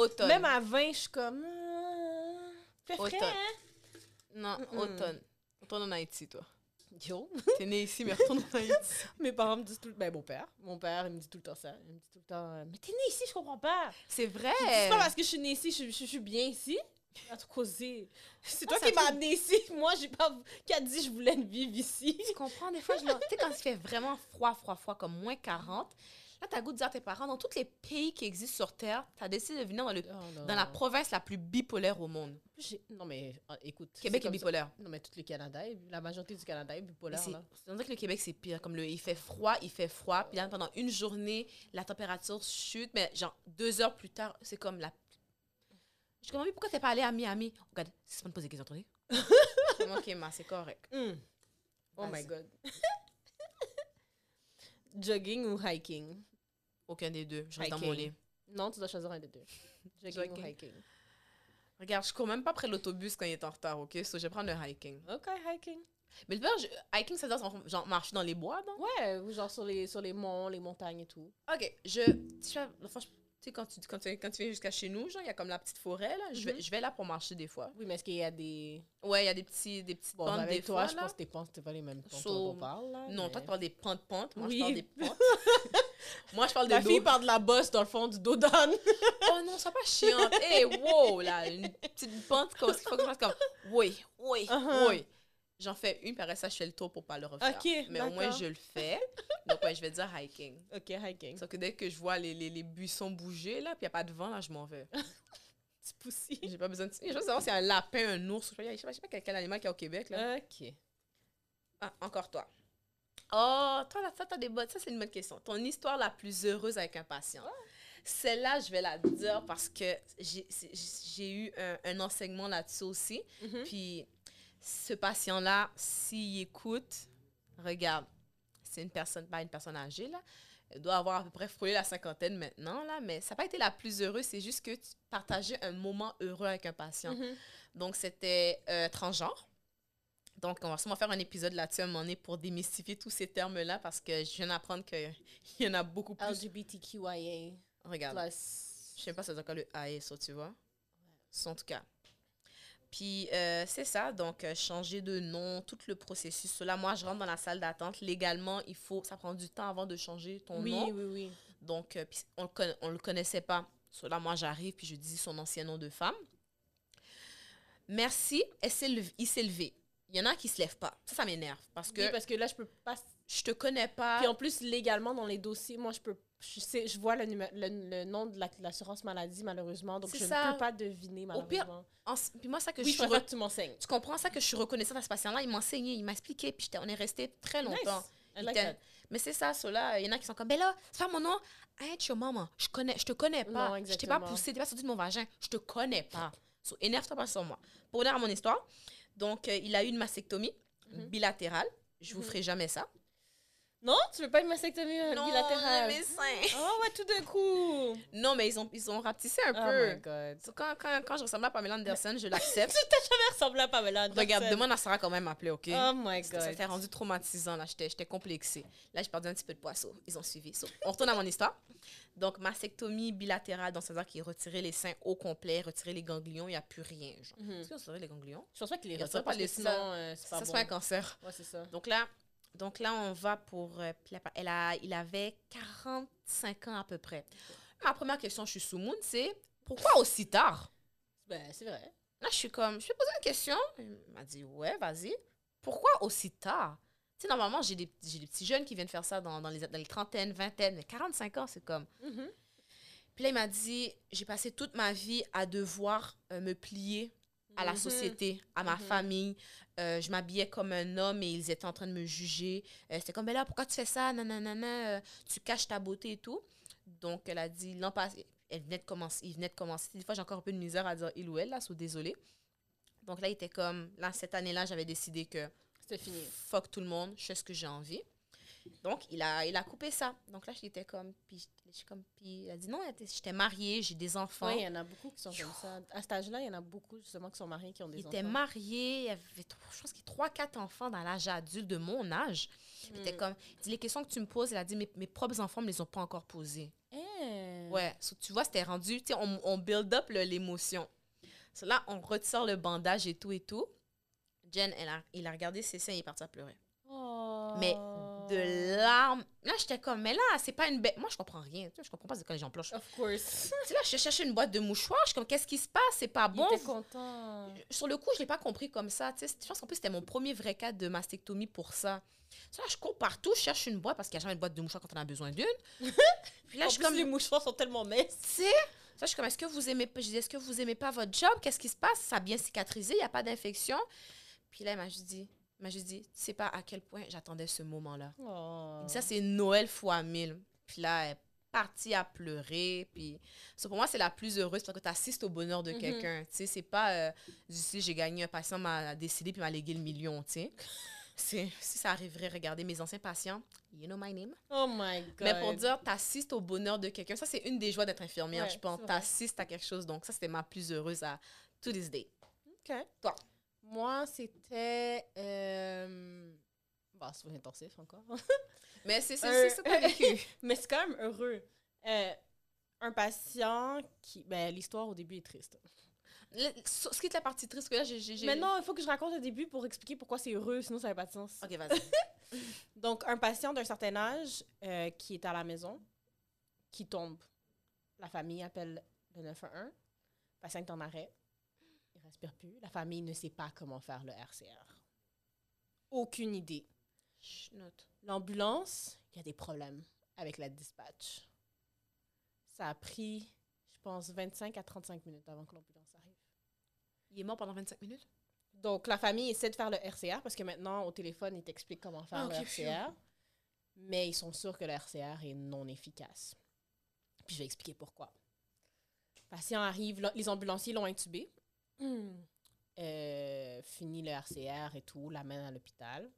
Automne. Même à 20, je suis comme. ah, Fait frais, Automne. hein? Non, Mm-mm. automne. Retourne en Haïti, toi. Yo. <laughs> T'es né ici, mais retourne en Haïti. <laughs> Mes parents me disent tout le Ben, mon père. Mon père, il me dit tout le temps ça. Il me dit tout le temps. euh, Mais t'es né ici, je comprends pas. C'est vrai. C'est pas parce que je suis née ici, je, je- je suis bien ici. À te causer. C'est toi ça qui m'as amené ici. <laughs> Moi, j'ai pas. Qui a dit que je voulais vivre ici? Tu comprends, des fois, je tu sais, quand il fait vraiment froid, froid, froid, comme moins 40, là, t'as le goût de dire à tes parents, dans tous les pays qui existent sur Terre, t'as décidé de venir dans, le, Oh, dans la province la plus bipolaire au monde. Non, mais euh, écoute. Québec c'est est comme ça. bipolaire. Non, mais tout le Canada, est- la majorité du Canada est bipolaire. c'est- dirait que le Québec, c'est pire. Comme le, il fait froid, il fait froid. Puis là, pendant une journée, la température chute. Mais genre, deux heures plus tard, c'est comme la. Je comme, mais pourquoi t'es pas allé à Miami? Regarde, c'est pas de poser des questions, ok, <laughs> ma, c'est correct. Hmm. Oh my god. <laughs> Jogging ou hiking? Aucun des deux. Je reste dans mon lit. Non, tu dois choisir un des deux. <laughs> Jogging, ou hiking? Regarde, je cours même pas après l'autobus quand il est en retard, ok? So, je vais prendre le hiking. Ok, hiking. Mais le pire, je- hiking, ça veut dire genre marcher dans les bois, non? Ouais, ou genre sur les, sur les monts, les montagnes et tout. Ok, je. Tu sais, quand tu, quand, tu, quand tu viens jusqu'à chez nous, genre, il y a comme la petite forêt, là. Je vais, Mhm. je vais là pour marcher des fois. Oui, mais est-ce qu'il y a des. Ouais, il y a des, petits, des petites Bon, pentes avec des toi, fois, je là. pense que tes pentes, c'est pas les mêmes pentes So- dont on parle. Là, Non, mais- toi, tu parles des pentes-pentes. Moi, Oui. je parle des <laughs> pentes. Moi, je parle de La fille parle de la bosse dans le fond du dos d'âne. <laughs> Oh non, sois pas chiante. Hé, wow, là, une petite pente, comme, il faut que je fasse comme, oui, oui, Uh-huh. oui. J'en fais une, puis après ça, je fais le tour pour pas le refaire. Ok, Mais au moins, je le fais. Donc, ouais, je vais dire hiking. Ok, hiking. Sauf que dès que je vois les, les, les buissons bouger, là, puis il n'y a pas de vent, là, je m'en vais. <laughs> Petit poussi. J'ai pas besoin de... Je veux savoir si un lapin, un ours, je sais pas, je sais pas, je sais pas quel, quel animal qu'il y a au Québec, là. Ok. Ah, encore toi. Oh, toi, là, ça, t'as des bonnes... Ça, c'est une bonne question. Ton histoire la plus heureuse avec un patient. Celle-là, je vais la dire parce que j'ai eu un, un enseignement là-dessus aussi. Mhm. Puis, ce patient-là, s'il écoute, regarde, c'est une personne, pas une personne âgée, là. Elle doit avoir à peu près frôlé la cinquantaine maintenant, là. Mais ça n'a pas été la plus heureuse. C'est juste que tu partageais un moment heureux avec un patient. Mhm. Donc, c'était euh, transgenre. Donc, on va sûrement faire un épisode là-dessus à un moment donné pour démystifier tous ces termes-là parce que je viens d'apprendre qu'il <laughs> y en a beaucoup plus. LGBTQIA. Regarde. Plus. Je sais pas ça veut dire quoi le ASO, tu vois. En tout cas. Puis euh, c'est ça, donc euh, changer de nom, tout le processus. Là, moi, je rentre dans la salle d'attente. Légalement, il faut, ça prend du temps avant de changer ton Oui, nom. oui, oui. Donc, euh, on le, on le connaissait pas. So, là, moi, j'arrive, puis je dis son ancien nom de femme. Merci, elle il s'est levé. Il y en a qui se lèvent pas. Ça, ça m'énerve. Parce que Oui, parce que là, je peux pas. je te connais pas. Puis en plus, légalement, dans les dossiers, moi, je peux. Je, sais, je vois le, numé- le, le nom de la- de l'assurance maladie, malheureusement. Donc, je ça. ne peux pas deviner, Au pire, malheureusement. En- puis moi, ça que oui, je suis re- tu m'enseignes. Tu comprends ça que je suis reconnaissante à ce patient-là? Il m'a enseigné, il m'a expliqué, puis on est resté très longtemps. Nice. Like. Mais c'est ça, ceux-là, il y en a qui sont comme, ben là, c'est pas mon nom. Hey, your maman, je connais, je te connais pas. Non, je t'ai pas poussé, t'es pas sorti de mon vagin. Je te connais pas. So, énerve-toi pas sur moi. Pour revenir à mon histoire, donc, euh, il a eu une mastectomie Mhm. bilatérale. Je vous Mhm. ferai jamais ça. Non, tu veux pas une mastectomie euh, bilatérale? mes seins. Oh, ouais, tout d'un coup. Non, mais ils ont, ils ont rapetissé un Oh peu. my god. So, quand, quand, quand je ressemblais à Pamela Anderson, je <laughs> l'accepte. Ça ressemble à Pamela Anderson. Regarde, demande à Sarah quand même m'appeler, OK? Oh my Ça god. s'était rendu traumatisant, là. J'étais j'étais complexée. Là, j'ai perdu un petit peu de poisson. Ils ont suivi. So, on retourne à mon histoire. Donc, mastectomie bilatérale, donc c'est-à-dire qu'ils retiraient les seins au complet, retiraient les ganglions, il n'y a plus rien. Mhm. Est-ce qu'ils ont retiré les ganglions? Je pense pas qu'il les Il y a retire pas parce que les- sinon, ça- euh, c'est Ça, pas c'est bon. pas un cancer. Ouais, c'est ça. Donc là, donc là, on va pour... euh, elle a, il avait 45 ans à peu près. Ma première question, je suis sous moon, c'est pourquoi aussi tard? Ben, c'est vrai. Là, je suis comme, je vais poser une question. Il m'a dit, ouais, vas-y. Pourquoi aussi tard? Tu sais, normalement, j'ai des, j'ai des petits jeunes qui viennent faire ça dans, dans les, dans les trentaines, vingtaines, mais 45 ans, c'est comme. Mhm. Puis là, il m'a dit, j'ai passé toute ma vie à devoir euh, me plier à la Mhm. société, à ma Mhm. famille. Euh, je m'habillais comme un homme et ils étaient en train de me juger. Euh, C'était comme, ben là, pourquoi tu fais ça? Nanana, euh, tu caches ta beauté et tout. Donc, elle a dit, l'an passé, elle venait de commencer, il venait de commencer. Des fois, j'ai encore un peu de misère à dire il ou elle, là, so désolé. Donc là, il était comme, là, cette année-là, j'avais décidé que C'était fini. fuck tout le monde, je fais ce que j'ai envie. Donc, il a, il a coupé ça. Donc là, j'étais comme, puis comme, puis il a dit non, j'étais mariée, j'ai des enfants. Oui, il y en a beaucoup qui sont comme ça. À cet âge-là, il y en a beaucoup justement qui sont mariés, qui ont des Il enfants. était marié, il avait, trois- je pense qu'il y a 3-4 enfants dans l'âge adulte de mon âge. Puis Il était Mm. comme, il dit, les questions que tu me poses, il a dit, mes, mes propres enfants ne me les ont pas encore posées. Eh. Ouais, so, tu vois, c'était rendu, tu sais, on, on build up l'émotion. So, là, on retire le bandage et tout et tout. Jen, elle a, il a regardé ses seins et il est parti à pleurer. Oh. Mais de larmes. Là, j'étais comme, mais là, c'est pas une bête. Moi, je comprends rien. Tu sais, Je comprends pas c'est quand les gens pleurent. Of course. <laughs> Tu sais, là, je cherchais une boîte de mouchoirs. Je suis comme, qu'est-ce qui se passe? C'est pas bon. il était content. sur le coup, je l'ai pas compris comme ça. Tu sais, je pense qu'en plus, c'était mon premier vrai cas de mastectomie pour ça. Ça, je cours partout, je cherche une boîte parce qu'il n'y a jamais une boîte de mouchoirs quand on a besoin d'une. <laughs> Puis là, en je suis plus, comme, les mouchoirs sont tellement minces. tu sais, ça, je suis comme, est-ce que vous aimez pas, je dis, est-ce que vous aimez pas votre job? Qu'est-ce qui se passe? Ça a bien cicatrisé, il n'y a pas d'infection. Puis là, il m'a juste dit, il m'a juste dit, tu sais pas à quel point j'attendais ce moment-là. Oh. Ça, c'est Noël fois mille. Puis là, elle est partie à pleurer. Puis ça, pour moi, c'est la plus heureuse parce que tu assistes au bonheur de Mhm. quelqu'un. Tu sais, c'est pas, euh, je sais, j'ai gagné, un patient m'a décidé puis m'a légué le million, tu sais. <laughs> Si ça arriverait, regardez mes anciens patients, you know my name. Oh my god. Mais pour dire, t'assistes au bonheur de quelqu'un, ça, c'est une des joies d'être infirmière, Ouais, je pense. T'assistes à quelque chose. Donc, ça, c'était ma plus heureuse à to this day. OK. Toi. Moi, c'était. Euh... Bah, c'est intensif encore. <laughs> Mais c'est ça vécu. <laughs> Mais c'est quand même heureux. Euh, un patient qui. Ben, l'histoire au début est triste. Le- Ce qui est la partie triste, que là, j'ai- Mais non, il faut que je raconte le début pour expliquer pourquoi c'est heureux, sinon ça n'a pas de sens. Ok, vas-y. <laughs> Donc, un patient d'un certain âge euh, qui est à la maison, qui tombe. La famille appelle le 911. Le patient est en arrêt. Il respire plus. La famille ne sait pas comment faire le RCR. Aucune idée. L'ambulance, il y a des problèmes avec la dispatch. Ça a pris, je pense, 25 à 35 minutes avant que l'ambulance arrive. Il est mort pendant 25 minutes? Donc, la famille essaie de faire le RCR parce que maintenant, au téléphone, ils t'expliquent comment faire Ah, le RCR. Mais ils sont sûrs que le RCR est non efficace. Puis je vais expliquer pourquoi. Le patient arrive, les ambulanciers l'ont intubé. Euh, finit le RCR et tout, l'amène à l'hôpital.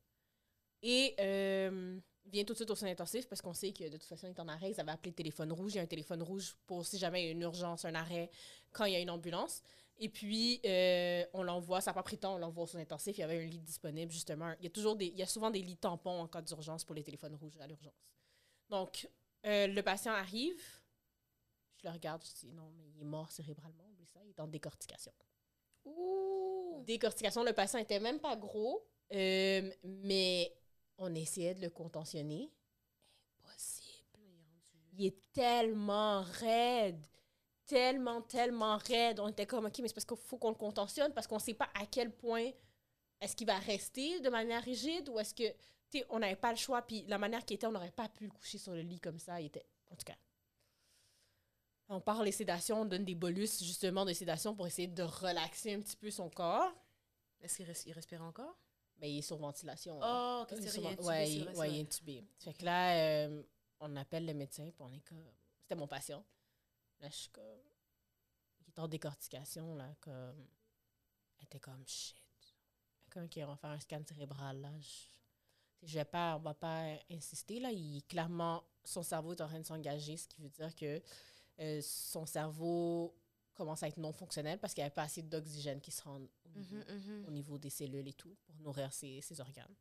Et euh, vient tout de suite au soin intensif parce qu'on sait que de toute façon, il est en arrêt. Ils avaient appelé le téléphone rouge. Il y a un téléphone rouge pour si jamais il y a une urgence, un arrêt, quand il y a une ambulance. Et puis, euh, on l'envoie, ça n'a pas pris temps, on l'envoie au soin intensif. Il y avait un lit disponible, justement. Il y a, toujours des, il y a souvent des lits tampons en cas d'urgence pour les téléphones rouges à l'urgence. Donc, euh, le patient arrive. Je le regarde, je dis non, mais il est mort cérébralement, oublie ça, il est en décortication. Ouh. Décortication, le patient était même pas gros, euh, mais on essayait de le contentionner. Impossible. Il est tellement raide. Tellement, tellement raide. On était comme, OK, mais c'est parce qu'il faut qu'on le contentionne parce qu'on sait pas à quel point est-ce qu'il va rester de manière rigide ou est-ce que, tu sais, on n'avait pas le choix. Puis la manière qu'il était, on n'aurait pas pu le coucher sur le lit comme ça. Il était, en tout cas. On parle des sédations, on donne des bolus justement de sédation pour essayer de relaxer un petit peu son corps. Est-ce qu'il res- il respire encore? Mais il est sur ventilation. Oh, ok, Il est ouais, il, ouais, il est intubé. Fait que là, euh, on appelle le médecin, puis on est comme. C'était mon patient. Là, je suis comme. Il est en décortication, là, comme. Elle était comme shit. Quelqu'un qui va faire un scan cérébral, là. Je, je vais pas, on va pas insister, là. Il, clairement, son cerveau est en train de s'engager, ce qui veut dire que euh, son cerveau commence à être non fonctionnel parce qu'il n'y avait pas assez d'oxygène qui se rend au niveau Mhm, mhm. au niveau des cellules et tout, pour nourrir ses, ses organes.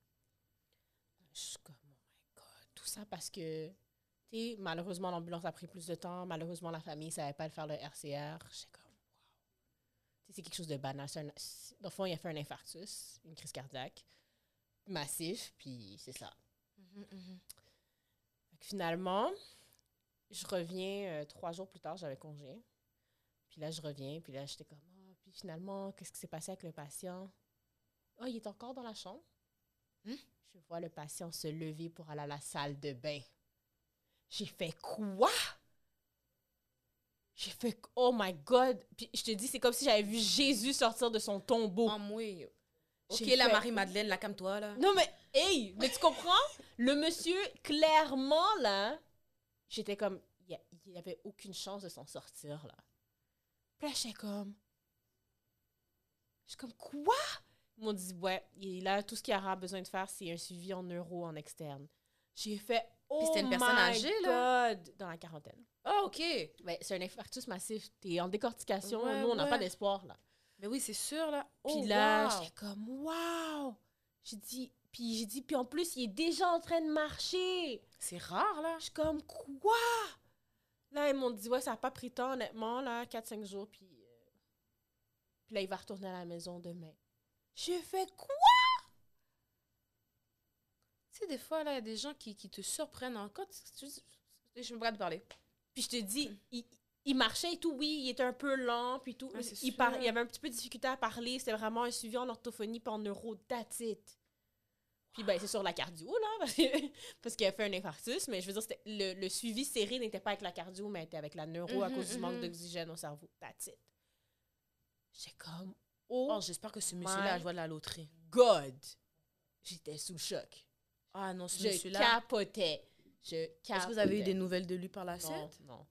Je suis comme, oh my God. Tout ça parce que, tu sais, malheureusement, l'ambulance a pris plus de temps. Malheureusement, la famille ne savait pas le faire le RCR. J'étais comme, wow. Tu sais, c'est quelque chose de banal. Un- Dans le fond, il a fait un infarctus, une crise cardiaque, massif, puis c'est ça. Mhm, finalement, je reviens euh, trois jours plus tard, j'avais congé. Puis là, je reviens, puis là, j'étais comme, ah, puis finalement, qu'est-ce qui s'est passé avec le patient? Ah, il est encore dans la chambre. Hmm? Je vois le patient se lever pour aller à la salle de bain. J'ai fait quoi? J'ai fait, oh my God! Puis je te dis, c'est comme si j'avais vu Jésus sortir de son tombeau. Oh, moi. Ok, la Marie-Madeleine, la calme-toi, là. Non, mais, hey, mais tu comprends? Le monsieur, clairement, là, j'étais comme, il n'y avait aucune chance de s'en sortir, là. Puis là, j'étais comme, je suis comme, quoi? Ils m'ont dit, ouais, il a tout ce qu'il aura besoin de faire, c'est un suivi en neuro en externe. J'ai fait, oh c'était une personne my âgée, là? Dans la quarantaine. Oh, ok. Ouais, c'est un infarctus massif. T'es en décortication. Ouais, Nous, on n'a ouais. pas d'espoir, là. Mais oui, c'est sûr, là. Puis Oh, là, wow. j'étais comme, waouh! J'ai dit, puis j'ai dit, puis en plus, il est déjà en train de marcher. C'est rare, là. Je suis comme, quoi? Là, ils m'ont dit, ouais, ça n'a pas pris temps, honnêtement, là, 4-5 jours, puis, euh, puis là, il va retourner à la maison demain. J'ai fait quoi? Tu sais, des fois, là, il y a des gens qui, qui te surprennent encore. Je me regarde de parler. Puis je te dis, il, il marchait et tout, oui, il était un peu lent, puis tout. Il, sûr. par- il avait un petit peu de difficulté à parler, c'était vraiment un suivi en orthophonie puis en neuro, that's it. Puis ben, c'est sur la cardio, là, <laughs> parce que- parce qu'il a fait un infarctus, mais je veux dire, le, le suivi serré n'était pas avec la cardio, mais était avec la neuro à Mhm, cause du manque mhm. d'oxygène au cerveau, that's it. J'étais comme, oh, Oh, j'espère que ce monsieur-là a joué de la loterie. God! J'étais sous le choc. Ah non, ce Je monsieur-là. capotais. Je capotais. Est-ce que vous avez eu des nouvelles de lui par la Non, suite? non.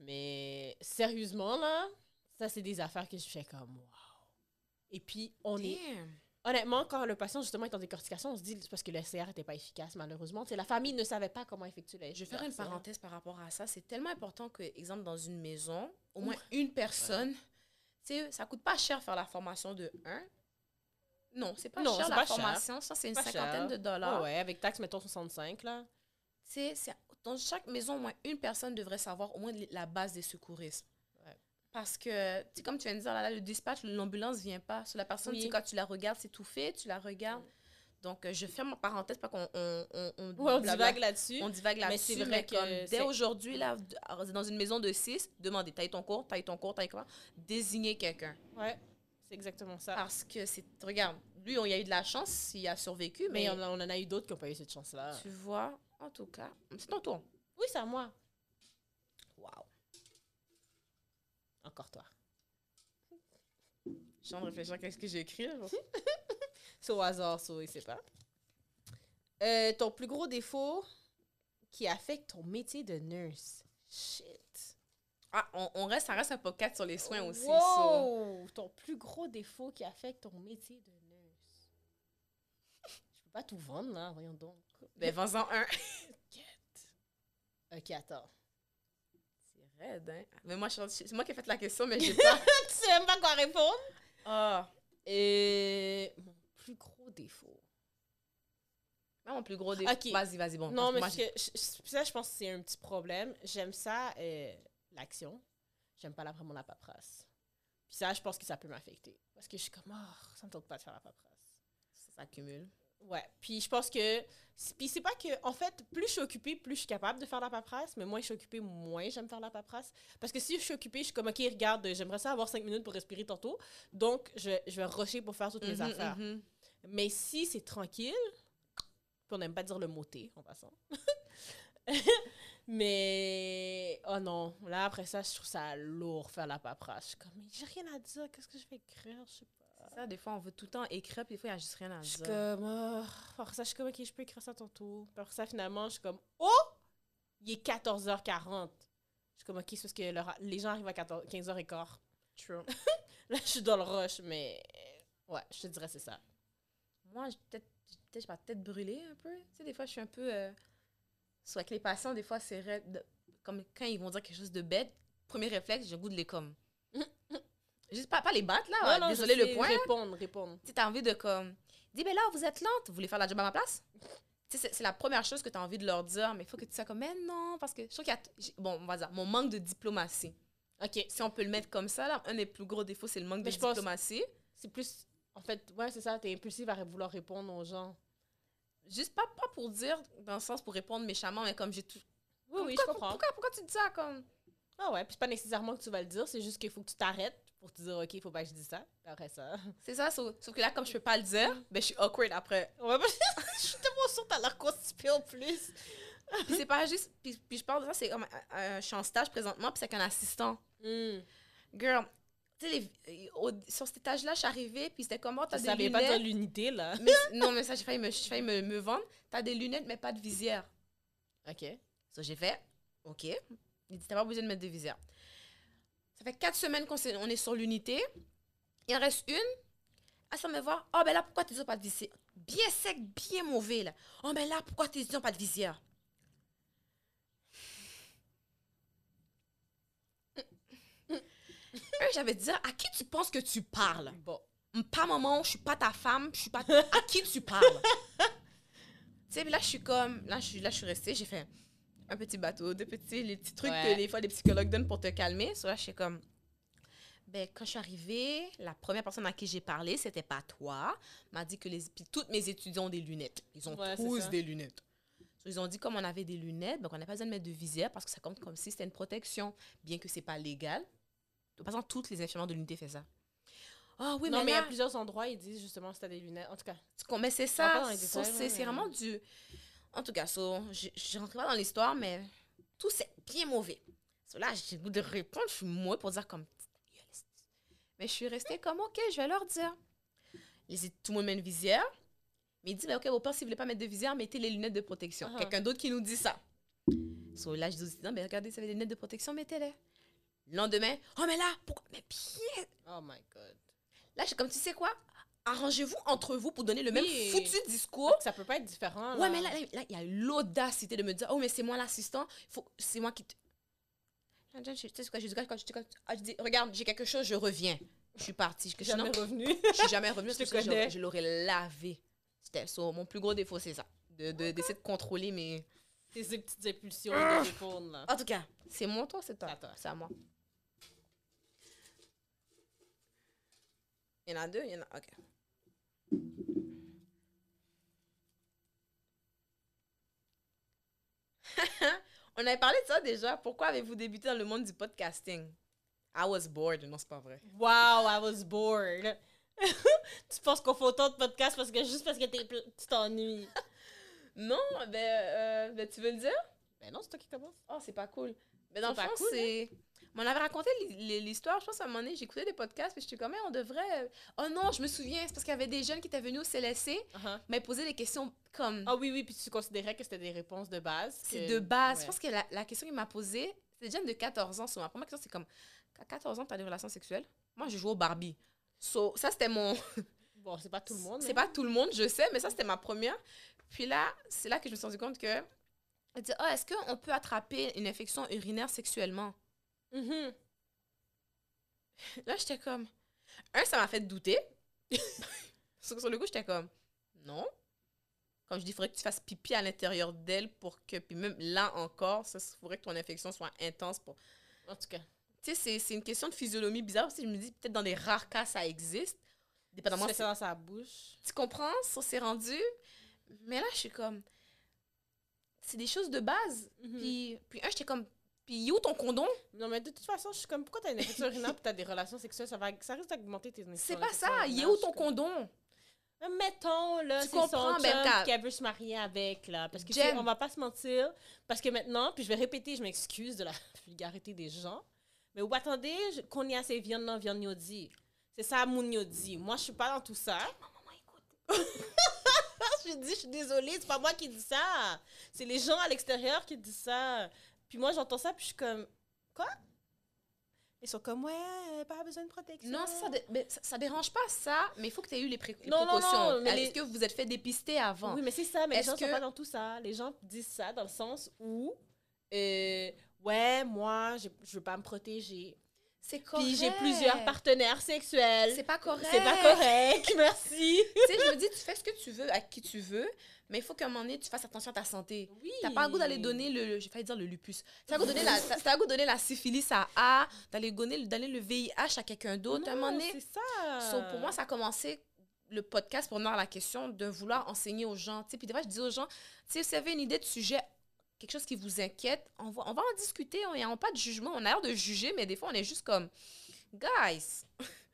Mais sérieusement, là, ça, c'est des affaires que je fais comme wow. Et puis, on est. Honnêtement, quand le patient, justement, est en décortication, on se dit c'est parce que le SCR n'était pas efficace, malheureusement. C'est la famille ne savait pas comment effectuer le Je vais faire une parenthèse par rapport à ça. C'est tellement important que, exemple, dans une maison, au moins une personne, tu sais, ça coûte pas cher faire la formation de 1. Non, c'est pas Non, cher la pas cher. formation. Ça, c'est une Pas cinquantaine cher. de dollars. Ouais, ouais, avec taxe, mettons 65, là. Tu sais, c'est- dans chaque maison, au moins une personne devrait savoir au moins la base des secourismes. Parce que, tu sais, comme tu viens de dire, là, là, le dispatch, l'ambulance vient pas. Sur la personne, Oui. tu quand tu la regardes, c'est tout fait, tu la regardes. Donc, euh, je ferme ma parenthèse, pas qu'on on, on, on, Ouais, on blabla- divague là-dessus. on divague Mais là-dessus. c'est vrai mais que comme dès aujourd'hui, là, d- dans une maison de 6, demandez, eu ton cours, eu ton cours, eu quoi? Désignez quelqu'un. Ouais, c'est exactement ça. Parce que c'est, regarde, lui, on y a eu de la chance, il a survécu, mais mais, on en a eu d'autres qui n'ont pas eu cette chance-là. tu vois, en tout cas, c'est ton tour. Oui, c'est à moi. Wow. Encore toi. Je suis en réfléchir à qu'est-ce que j'ai écrit. là. <laughs> C'est au hasard, ça, il sait pas. Euh, ton plus gros défaut qui affecte ton métier de nurse. Shit. Ah, on, on reste, ça reste un podcast sur les soins aussi. so- Wow! Ton plus gros défaut qui affecte ton métier de nurse. Je peux pas tout vendre, là. Voyons donc. Ben, vends-en un. <laughs> Ok, attends. Hein? Mais moi, c'est moi qui ai fait la question, mais j'ai <laughs> pas. tu sais même pas quoi répondre? Ah. Et mon plus gros défaut. Pas mon plus gros défaut. Vas-y, vas-y, bon. non, mais moi, que je- ça, je pense que c'est un petit problème. J'aime ça. euh, l'action. J'aime pas la, vraiment la paperasse. Puis ça, je pense que ça peut m'affecter. Parce que je suis comme, oh, ça me tente pas de faire la paperasse. Ça s'accumule. Ouais. Puis je pense que. Puis c'est pas que. En fait, plus je suis occupée, plus je suis capable de faire la paperasse. Mais moins je suis occupée, moins j'aime faire la paperasse. Parce que si je suis occupée, je suis comme, OK, regarde, j'aimerais ça avoir cinq minutes pour respirer tantôt. Donc, je, je vais rusher pour faire toutes mes Mhm, affaires. mhm. Mais si c'est tranquille, puis on n'aime pas dire le mot T en passant. <laughs> mais oh non, là après ça, je trouve ça lourd faire la paperasse. Je suis comme, mais j'ai rien à dire, qu'est-ce que je vais écrire, je sais Ça, des fois, on veut tout le temps écrire, puis des fois, il n'y a juste rien à Je suis dire. comme, oh. après ça, je suis comme, ok, je peux écrire ça tantôt. Puis après ça, finalement, je suis comme, oh, il est 14h40. Je suis comme, ok, c'est parce que leur- les gens arrivent à 14 15h15. True. <laughs> Là, je suis dans le rush, mais ouais, je te dirais c'est ça. Moi, peut-être, peut-être, ma tête brûlée un peu. Tu sais, des fois, je suis un peu. Euh... Soit avec les patients, des fois, c'est Comme quand ils vont dire quelque chose de bête, premier réflexe, j'ai le goût de les comme. <laughs> Juste pas, pas les battre, là. Non, non, Désolé le point. Répondre, répondre. Tu t'as envie de comme. Dis, ben là, vous êtes lente, vous voulez faire la job à ma place? Tu sais, c'est- la première chose que t'as envie de leur dire, mais il faut que tu sois comme, mais non, parce que je trouve qu'il y a. Bon, on va dire, mon manque de diplomatie. Ok, Si on peut le mettre comme ça, là, un des plus gros défauts, c'est le manque Mais de diplomatie. c'est plus. En fait, ouais, c'est ça, t'es impulsif à vouloir répondre aux gens. Juste pas, pas pour dire, dans le sens pour répondre méchamment, mais comme j'ai tout. Oui, oui, je Pourquoi- comprends. Pourquoi, pourquoi tu dis ça comme? Ah ouais, puis c'est pas nécessairement que tu vas le dire, c'est juste qu'il faut que tu t'arrêtes pour te dire, ok, il faut pas que je dise ça. Après ça. C'est ça, sauf, sauf que là, comme je peux pas le dire, ben je suis awkward après. <laughs> Je suis tellement sûre que t'as l'air constipée en plus. Puis c'est pas juste. Puis, puis je parle de ça, c'est comme. euh, je suis en stage présentement, puis c'est avec un assistant. Hmm. Girl, tu sais, les- au- sur cet étage-là, je suis arrivée, puis c'était comment t'as Tu des savais lunettes? pas dire l'unité, là. Mais- non, mais ça, j'ai failli, me, j'ai failli me, me vendre. T'as des lunettes, mais pas de visière. Ok. Ça, j'ai fait. OK. Il dit, t'as pas besoin de mettre de visière. Ça fait quatre semaines qu'on on est sur l'unité. Il en reste une. Elle s'en me voir. Oh, ben là, pourquoi tes yeux ont pas de visière? Bien sec, bien mauvais, là. Oh, ben là, pourquoi tes yeux ont pas de visière? Euh, J'avais dit, à qui tu penses que tu parles? Bon. pas maman, je suis pas ta femme, je suis pas à qui tu parles? <laughs> tu sais, là je suis comme là je suis là je suis restée, j'ai fait un petit bateau, deux petits les petits trucs Ouais. que des fois les psychologues donnent pour te calmer. So là je suis comme ben quand je suis arrivée, la première personne à qui j'ai parlé, c'était pas toi, m'a dit que les puis toutes mes étudiants ont des lunettes. Ils ont Ouais, tous des lunettes. So, ils ont dit comme on avait des lunettes, donc on n'a pas besoin de mettre de visière parce que ça compte comme si c'était une protection, bien que c'est pas légal. De toute façon, toutes les infirmières de l'unité font ça. Ah oui, non, mais, mais il y a là, plusieurs endroits, ils disent justement si t'as des lunettes. En tout cas, mais c'est ça. c'est vraiment du. En tout cas, so, je je rentre pas dans l'histoire, mais tout c'est bien mauvais. So, là, j'ai le goût de répondre, je suis moi pour dire comme. Mais je suis restée comme, OK, je vais leur dire. Les, tout le monde met une visière. Mais il dit, OK, au pire, si vous voulez pas mettre de visière, mettez les lunettes de protection. Uh-huh. Quelqu'un d'autre qui nous dit ça. So, là, je dis, non, mais regardez, ça avait des lunettes de protection, mettez-les. Le lendemain, oh, mais là, pourquoi? Mais bien oh my god. Là, je suis comme, tu sais quoi? Arrangez-vous entre vous pour donner le même Oui. foutu discours? Ça peut pas être différent. Ouais, mais là, il y a l'audacité de me dire, oh, mais c'est moi l'assistant, faut, c'est moi qui te... Je- Tu sais ce que je dis quand je, ah, dis, regarde, j'ai quelque chose, je reviens. Je suis partie. Je, jamais sinon, revenu. je suis jamais revenue <laughs> parce que je, l'aurais lavé. C'était ça. Mon plus gros défaut, c'est ça. De, de- d'essayer de contrôler mes... Tes petites impulsions de répondre, là. En tout cas, c'est mon tour, c'est toi. C'est à moi. Il y en a deux, il y en a... OK. <laughs> On avait parlé de ça déjà. Pourquoi avez-vous débuté dans le monde du podcasting? I was bored. Non, c'est pas vrai. Wow, I was bored. <laughs> tu penses qu'on fait autant de podcasts parce que juste parce que t'es tu t'ennuies? <laughs> Non, ben, euh, ben, tu veux le dire? Ben non, c'est toi qui commence. Oh, c'est pas cool. Mais dans le C'est pas fond, cool, hein? C'est... On avait raconté l'histoire, je pense, à un moment donné, j'écoutais des podcasts, puis j'étais comme, on devrait... Oh non, je me souviens, c'est parce qu'il y avait des jeunes qui étaient venus au CLSC, Uh-huh. mais posaient des questions comme... Ah oui, oui, puis tu considérais que c'était des réponses de base. c'est de base. ouais. Je pense que la, la question qu'il m'a posée, c'est des jeunes de 14 ans. So, ma première question, c'est comme, à 14 ans, tu as des relations sexuelles? Moi, je joue au Barbie. So, ça, c'était mon... <laughs> Bon, c'est pas tout le monde. C'est mais- pas tout le monde, je sais, mais ça, c'était ma première. Puis là, c'est là que je me suis rendu compte que... Elle dit, ah, est-ce qu'on peut attraper une infection urinaire sexuellement? Mhm. Là, j'étais comme. Un, ça m'a fait douter. <laughs> sur, sur le coup, j'étais comme. Non. Comme je dis, il faudrait que tu fasses pipi à l'intérieur d'elle pour que. Puis même là encore, ça, il faudrait que ton infection soit intense pour. En tout cas. Tu sais, c'est- c'est une question de physionomie bizarre aussi. Je me dis, peut-être dans des rares cas, ça existe. Dépendamment si- ça dans sa bouche. Tu comprends? Ça, c'est rendu. Mais là, je suis comme. C'est des choses de base. Mhm. Puis, puis un, j'étais comme. Puis, où ton condom? Non, mais de toute façon, je suis comme, pourquoi t'as une infection urinaire et t'as des relations sexuelles? Ça, va, ça risque d'augmenter tes C'est pas ça. Il est où ton condom? Mais Mettons, là, Tu c'est son chum ben, qu'elle veut se marier avec, là. Parce que, Jen. tu sais, on va pas se mentir. Parce que maintenant, puis je vais répéter, je m'excuse de la <laughs> vulgarité des gens. Mais ou attendez, qu'on y a ces viandes non viande yodi. C'est ça, mon yodi. Moi, je suis pas dans tout ça. <laughs> je dis, je suis désolée, c'est pas moi qui dis ça. C'est les gens à l'extérieur qui disent ça. Puis moi, j'entends ça, puis je suis comme, quoi? Ils sont comme, ouais, euh, pas besoin de protection. Non, ça, mais ça, ça dérange pas ça, mais il faut que tu aies eu les, pré- Non, non, précautions. non, mais Est-ce les- que vous vous êtes fait dépister avant? Oui, mais c'est ça, mais les gens sont que- pas dans tout ça. Les gens disent ça dans le sens où, euh, ouais, moi, j'ai- je veux pas me protéger. C'est correct. Puis j'ai plusieurs partenaires sexuels. C'est pas correct. C'est pas correct, <laughs> merci. tu sais, je me dis, tu fais ce que tu veux à qui tu veux, mais il faut qu'à un moment donné, tu fasses attention à ta santé. Oui. T'as pas le goût d'aller donner le, j'ai failli dire le lupus. T'as le goût donner la, t'as- goût donner la syphilis à A, d'aller donner, le VIH à quelqu'un d'autre. À un moment donné, c'est ça. So, pour moi, ça a commencé le podcast pour venir à la question de vouloir enseigner aux gens. Tu sais, Puis des fois, je dis aux gens, si vous avez une idée de sujet, quelque chose qui vous inquiète, on va, on va en discuter. On n'a pas de jugement. On a l'air de juger, mais des fois, on est juste comme, guys.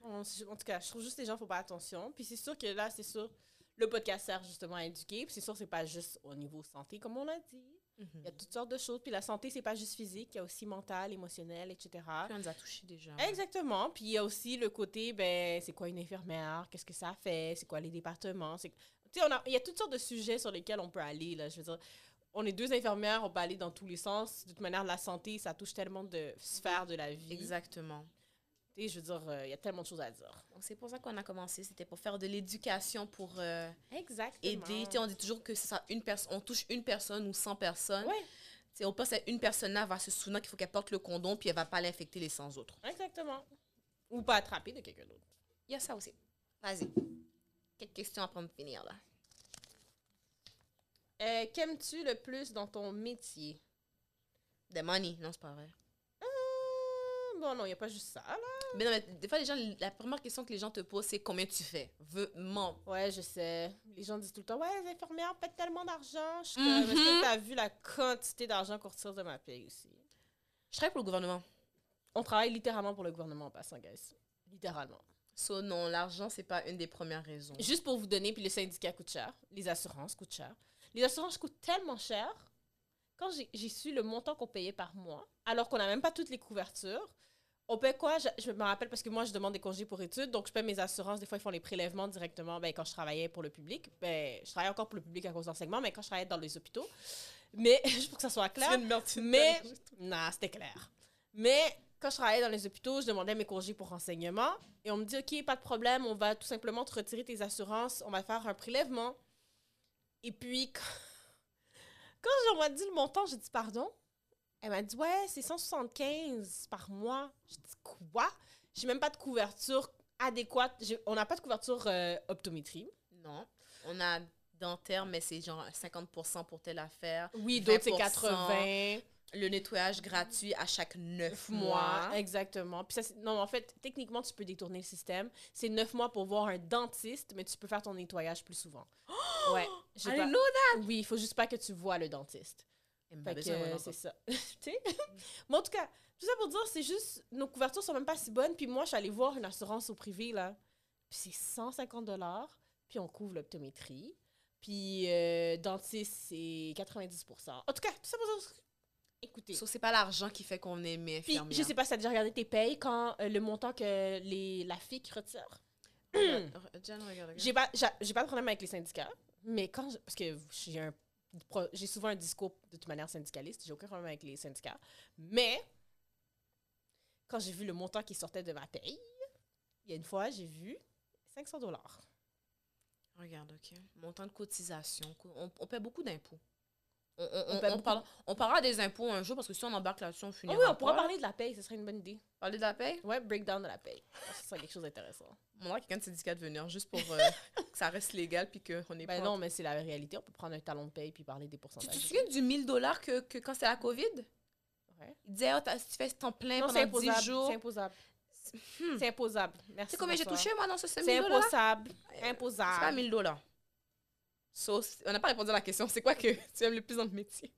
En en tout cas, je trouve juste que les gens font pas attention. Puis c'est sûr que là, c'est sûr, le podcast sert justement à éduquer. Puis c'est sûr, c'est pas juste au niveau santé, comme on l'a dit. Il y a toutes sortes de choses. Puis la santé, c'est pas juste physique, il y a aussi mental, émotionnel, etc. Puis on nous a touchés déjà. Exactement. Puis il y a aussi le côté, ben, c'est quoi une infirmière? Qu'est-ce que ça fait? C'est quoi les départements? Tu sais, on a- il y a toutes sortes de sujets sur lesquels on peut aller, là. Je veux dire, on est deux infirmières, on peut aller dans tous les sens. De toute manière, la santé, ça touche tellement de sphères de la vie. Exactement. Tu sais, je veux dire, euh, il y a tellement de choses à dire. Donc, c'est pour ça qu'on a commencé. C'était pour faire de l'éducation, pour euh, Exactement. aider. Tu sais, on dit toujours que ça, une personne, on touche une personne ou 100 personnes. Ouais, Tu sais, on pense à une personne là, elle va se souvenir qu'il faut qu'elle porte le condom, puis elle va pas l'infecter les 100 autres. exactement. Ou pas attraper de quelqu'un d'autre. Il y a ça aussi. Vas-y. Quelques questions après me finir, là. Euh, Qu'aimes-tu le plus dans ton métier? The money. Non, c'est pas vrai. Bon, non, il n'y a pas juste ça, là. Mais non, mais des fois, les gens, la première question que les gens te posent, c'est combien tu fais? Veux, mens. Ouais, je sais. Les gens disent tout le temps, ouais, les infirmières payent tellement d'argent. Je est-ce que t'as vu la quantité d'argent qu'on retire de ma paye aussi? Je travaille pour le gouvernement. On travaille littéralement pour le gouvernement en passant, guys. Littéralement. So, non, l'argent, c'est pas une des premières raisons. Juste pour vous donner, puis les syndicats coûtent cher. Les assurances coûtent cher. Les assurances coûtent tellement cher. Quand j'ai su le montant qu'on payait par mois, alors qu'on n'a même pas toutes les couvertures, on paie quoi? Je, je me rappelle parce que moi, je demande des congés pour études, donc je paie mes assurances. Des fois, ils font les prélèvements directement ben, quand je travaillais pour le public. Ben, je travaillais encore pour le public à cause d'enseignement, mais quand je travaillais dans les hôpitaux. Mais, <laughs> juste pour que ça soit clair, mais non, c'était clair. Mais quand je travaillais dans les hôpitaux, je demandais mes congés pour renseignement et on me dit OK, pas de problème, on va tout simplement te retirer tes assurances, on va faire un prélèvement. Et puis <laughs> quand, quand m'a dit le montant, j'ai dit pardon. Elle m'a dit ouais, c'est 175 par mois. J'ai dit quoi? J'ai même pas de couverture adéquate. On n'a pas de couverture euh, optométrie. Non. On a dentaire, mais c'est genre 50% pour telle affaire. Oui, d'autres c'est 20%. 80. Le nettoyage gratuit à chaque 9 mois. mois. Exactement. Puis ça, non, en fait, techniquement, tu peux détourner le système. C'est neuf mois pour voir un dentiste, mais tu peux faire ton nettoyage plus souvent. <gasps> ouais. j'ai I pas- know Oui, il faut juste pas que tu vois le dentiste. Euh, c'est ça. <laughs> tu sais? Mais en tout cas, tout ça pour dire, c'est juste, nos couvertures sont même pas si bonnes. Puis moi, je suis allée voir une assurance au privé, là. Puis c'est 150 dollars. Puis on couvre l'optométrie. Puis euh, dentiste, c'est 90 En tout cas, tout ça pour dire, écoutez. So, c'est pas l'argent qui fait qu'on est mais Puis, je sais pas si t'as déjà regardé tes payes quand euh, le montant que les, la FIC retire. J'ai pas, j'ai pas de problème avec les syndicats, mais quand. je- parce que j'ai un. J'ai souvent un discours de toute manière syndicaliste, j'ai aucun problème avec les syndicats. Mais, quand j'ai vu le montant qui sortait de ma paye, il y a une fois, j'ai vu 500 dollars. Regarde, OK. Montant de cotisation. Co- On, on paie beaucoup d'impôts. On, on, On paie on parlera des impôts un jour parce que si on embarque là-dessus, on Ah finira oui, on pourra pas. parler de la paye, ce serait une bonne idée. Parler de la paie? Ouais, breakdown de la paye. <laughs> Ce serait quelque chose d'intéressant. On aura quelqu'un de syndicat de venir juste pour euh, <laughs> que ça reste légal puis qu'on est Ben pas... non, mais c'est la réalité. On peut prendre un talon de paye puis parler des Tu pourcentages. te souviens du 1000 dollars que, que quand c'était la COVID? Ouais. Il disait, oh, si tu fais ton plein Non, c'est pendant 10 imposable. jours. C'est imposable. Hmm. C'est imposable. Merci. C'est combien j'ai touché, moi, dans ce C'est semi là imposable. C'est pas Imposable. 1000 dollars. So, on n'a pas répondu à la question. C'est quoi que <laughs> tu aimes le plus dans le métier?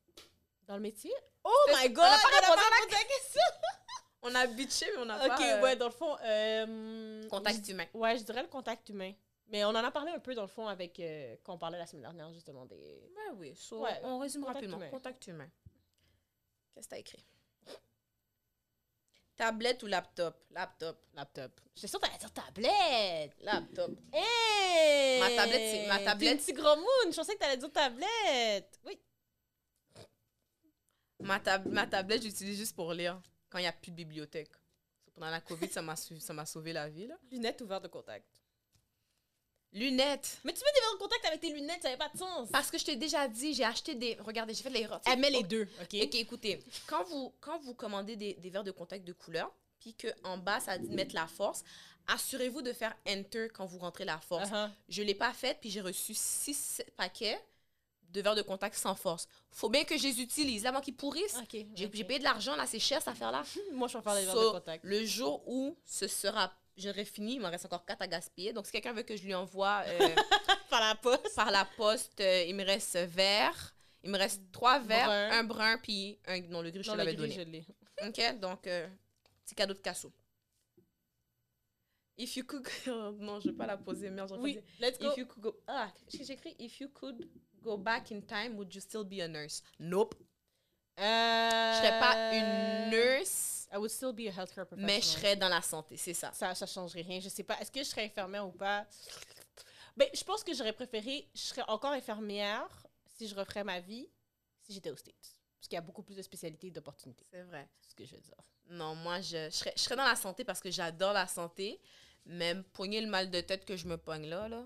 Dans le métier? Oh my god! on a pas on a répondu pas répondu à la question! <laughs> On a bitché, mais on n'a Ok, pas... euh, ouais, dans le fond. euh, Contact je- humain. Ouais, je dirais le contact humain. Mais on en a parlé un peu, dans le fond, avec. euh, quand on parlait la semaine dernière, justement, des. Ouais, oui. So, Ouais, on résume contact rapidement. humain. Contact humain. Qu'est-ce que t'as écrit? Tablette ou laptop? Laptop. Laptop. J'étais sûre que t'allais dire tablette! Laptop. Hey! Ma tablette, c'est- ma tablette- gros moon! Je pensais que t'allais dire tablette! Oui. Ma, tab- ma tablette, j'utilise juste pour lire quand il n'y a plus de bibliothèque. Pendant la COVID, ça m'a su- ça m'a sauvé la vie. Là. Lunettes ouvertes de contact. Lunettes. Mais tu mets des verres de contact avec tes lunettes, ça n'avait pas de sens! Parce que je t'ai déjà dit, j'ai acheté des. Regardez, j'ai fait l'erreur. Elle met les deux, ok? Ok, écoutez, quand vous, quand vous commandez des, des verres de contact de couleur, puis qu'en bas, ça dit de mettre la force, assurez-vous de faire Enter quand vous rentrez la force. Uh-huh. Je ne l'ai pas faite, puis j'ai reçu six paquets de verres de contact sans force. faut bien que je les utilise, avant qu'ils pourrissent. Ok. J'ai ok. j'ai payé de l'argent, là, c'est cher cette affaire-là. <laughs> Moi, je préfère les verres So, de contact. le jour où ce sera, j'aurai fini, il m'en reste encore quatre à gaspiller. Donc, si quelqu'un veut que je lui envoie euh, <laughs> Par la poste. par la poste, euh, il me reste vert. Il me reste trois verts, Brun. un brun, puis un. Non, le gris, je Non, te le l'avais donné. je l'ai. <laughs> Ok, donc, euh, petit cadeau de casso. If you could. <laughs> Oh, non, je vais pas la poser, merde, j'aurais Oui, dit. let's go. If you could go. Ah, écrit? If you could go back in time, would you still be a nurse? Nope. Euh... Je serais pas une nurse, I would still be a healthcare professional. mais je serais dans la santé, c'est ça. Ça, ça changerait rien. Je sais pas. Est-ce que je serais infirmière ou pas? Ben, je pense que j'aurais préféré. Je serais encore infirmière si je referais ma vie si j'étais aux States. Parce qu'il y a beaucoup plus de spécialités et d'opportunités. C'est vrai. C'est ce que je veux dire. Non, moi, je, je, serais, je serais dans la santé parce que j'adore la santé. Même pogner le mal de tête que je me pogne là, là.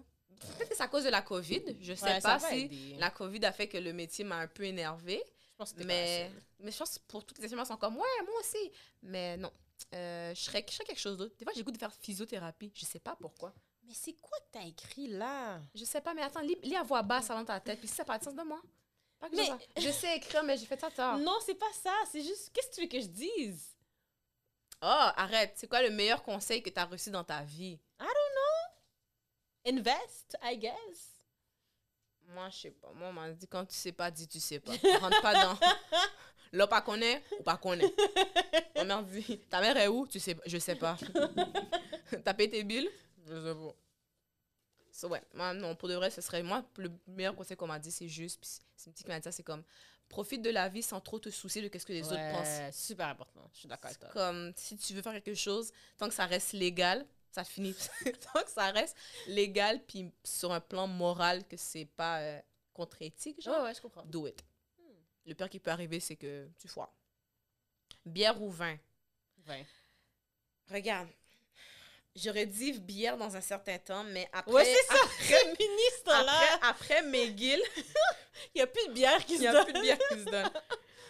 Peut-être que c'est à cause de la COVID. Je sais Ouais, ça pas si aider. la COVID a fait que le métier m'a un peu énervé. Pense que Mais, mais je pense que pour toutes les infirmières, c'est encore ouais, moi aussi. Mais non. Euh, je, serais, je serais quelque chose d'autre. Des fois, j'ai le goût de faire physiothérapie. Je sais pas pourquoi. Mais c'est quoi que t'as écrit là? Je sais pas, mais attends, lis, lis à voix basse avant ta tête. Puis si ça n'a pas de sens de moi. Pas que Mais- je, sais écrire, mais j'ai fait ça tard. Non, c'est pas ça. C'est juste. Qu'est-ce que tu veux que je dise? Oh, arrête. C'est quoi le meilleur conseil que tu as reçu dans ta vie? Invest, I guess. Moi, je sais pas. Moi, on m'a dit quand tu sais pas, dis tu sais pas. Rentre pas dans. <laughs> Là, pas connaît ou pas connaît. Ma mère dit Ta mère est où? Tu sais pas. Je sais pas. <laughs> T'as payé tes billes? Je sais pas. So, ouais. Moi, non, pour de vrai, ce serait. Moi, le meilleur conseil qu'on m'a dit, c'est juste. C'est une petite qui m'a dit c'est comme. Profite de la vie sans trop te soucier de ce que les autres pensent. Super important. Je suis d'accord avec toi. Comme si tu veux faire quelque chose, tant que ça reste légal, ça finit. <laughs> tant que ça reste légal, puis sur un plan moral, que c'est pas euh, contre-éthique, genre, Ouais, ouais, je comprends. do it. Hmm. Le pire qui peut arriver, c'est que tu foires. Bière ou vin? Ouais. Regarde, j'aurais dit bière dans un certain temps, mais après... Ouais, c'est ça. Après, <laughs> ce temps-là. après, après McGill, <laughs> Il n'y a plus de bière qui il se n'y a donne. plus de bière qui se donne.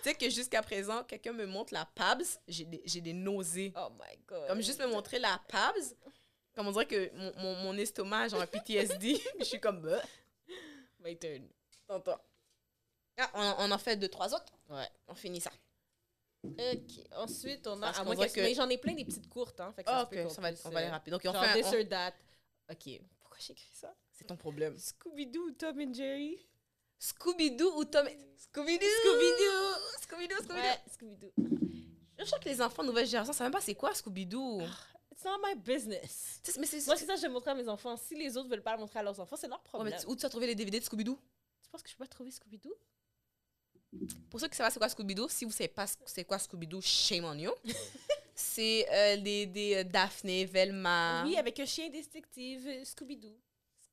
Tu sais que jusqu'à présent, quelqu'un me montre la Pabs, j'ai des, j'ai des nausées. Oh my god. Comme juste me montrer la Pabs, comme on dirait que mon, mon, mon estomac, genre un PTSD, <laughs> je suis comme... Bah, My turn. t'entends. Ah, on, on en fait deux, trois autres? Ouais. On finit ça. Ok. Ensuite, on a. À voit que... Mais j'en ai plein des petites courtes, hein. Fait que Ah, ça ça va, on va aller euh, rapide. Donc, on Genre fait this un... on- or that. Ok. Pourquoi j'ai écrit ça? C'est ton problème. Scooby-Doo Tom and Jerry? Scooby-Doo ou Tom... Scooby-Doo! Scooby-Doo! Scooby-Doo, Scooby-Doo! Ouais, Scooby-Doo. Je crois que les enfants nouvelle génération savent même pas c'est quoi Scooby-Doo? It's not my business. Mais. Moi, c'est ça que je vais montrer à mes enfants. Si les autres veulent pas le montrer à leurs enfants, c'est leur Ouais, problème. mais où tu as trouvé les DVD de Scooby-Doo? Tu penses que je peux pas trouver Scooby-Doo? Pour ceux qui savent c'est quoi Scooby-Doo, si vous savez pas c'est quoi Scooby-Doo, shame on you. <laughs> c'est euh, des, des euh, Daphné, Velma... Oui, avec un chien détective, Scooby-Doo.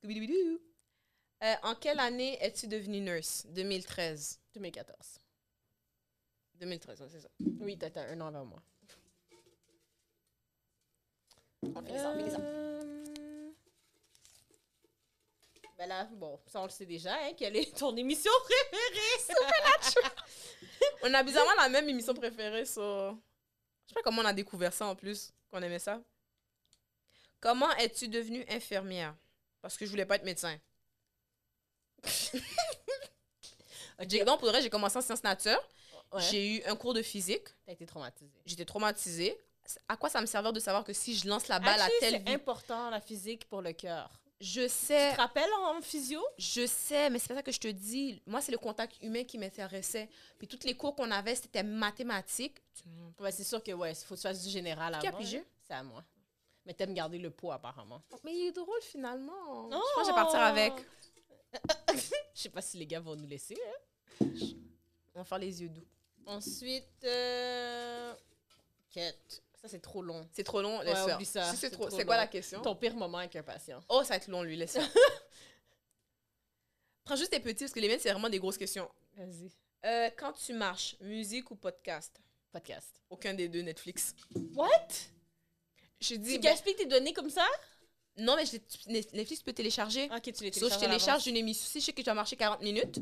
Scooby-Doo. Euh, en quelle année es-tu devenue nurse? 2013. 2014. 2013, ouais, c'est ça. Oui, t'as un an avant moi. On finit ça, on. Euh, Ben là, bon, ça on le sait déjà, hein, quelle est ton émission préférée? <laughs> On a bizarrement la même émission préférée, ça. Je sais pas comment on a découvert ça en plus, qu'on aimait ça. Comment es-tu devenue infirmière? Parce que je voulais pas être médecin. <laughs> J'ai- Non, pour le reste, j'ai commencé en sciences nature. Ouais. J'ai eu un cours de physique. T'as été traumatisée. J'étais traumatisée. À quoi ça me servait de savoir que si je lance la balle Actually, à telle c'est important, la physique, pour le cœur? Je Tu sais, te rappelles en physio? je sais, mais c'est pas ça que je te dis. Moi, c'est le contact humain qui m'intéressait. Puis toutes les cours qu'on avait, c'était mathématiques. Ouais, c'est sûr que, ouais, il faut que tu fasses du général Qui a avant. pigé? là. C'est à moi. Mais t'aimes garder le poids, apparemment. Mais il est drôle, finalement. Non! Je pense que je vais partir avec. <laughs> Je sais pas si les gars vont nous laisser. hein. On va faire les yeux doux. Ensuite, euh... quête. Ça, c'est trop long. C'est trop long, Ouais, laisse oublie ça, Si c'est trop... trop C'est quoi la question? Ton pire moment avec un patient. Oh, ça va être long, lui, laisse. <laughs> Prends juste tes petits, parce que les miennes, c'est vraiment des grosses questions. Vas-y. Euh, quand tu marches, musique ou podcast? Podcast. Aucun des deux, Netflix. What? Je Tu dis... ben, gaspilles tes données comme ça? Non, mais je Netflix, tu peux télécharger. Ok, tu les Sauf que je télécharges télécharge une émission. Si je sais que je dois marcher 40 minutes,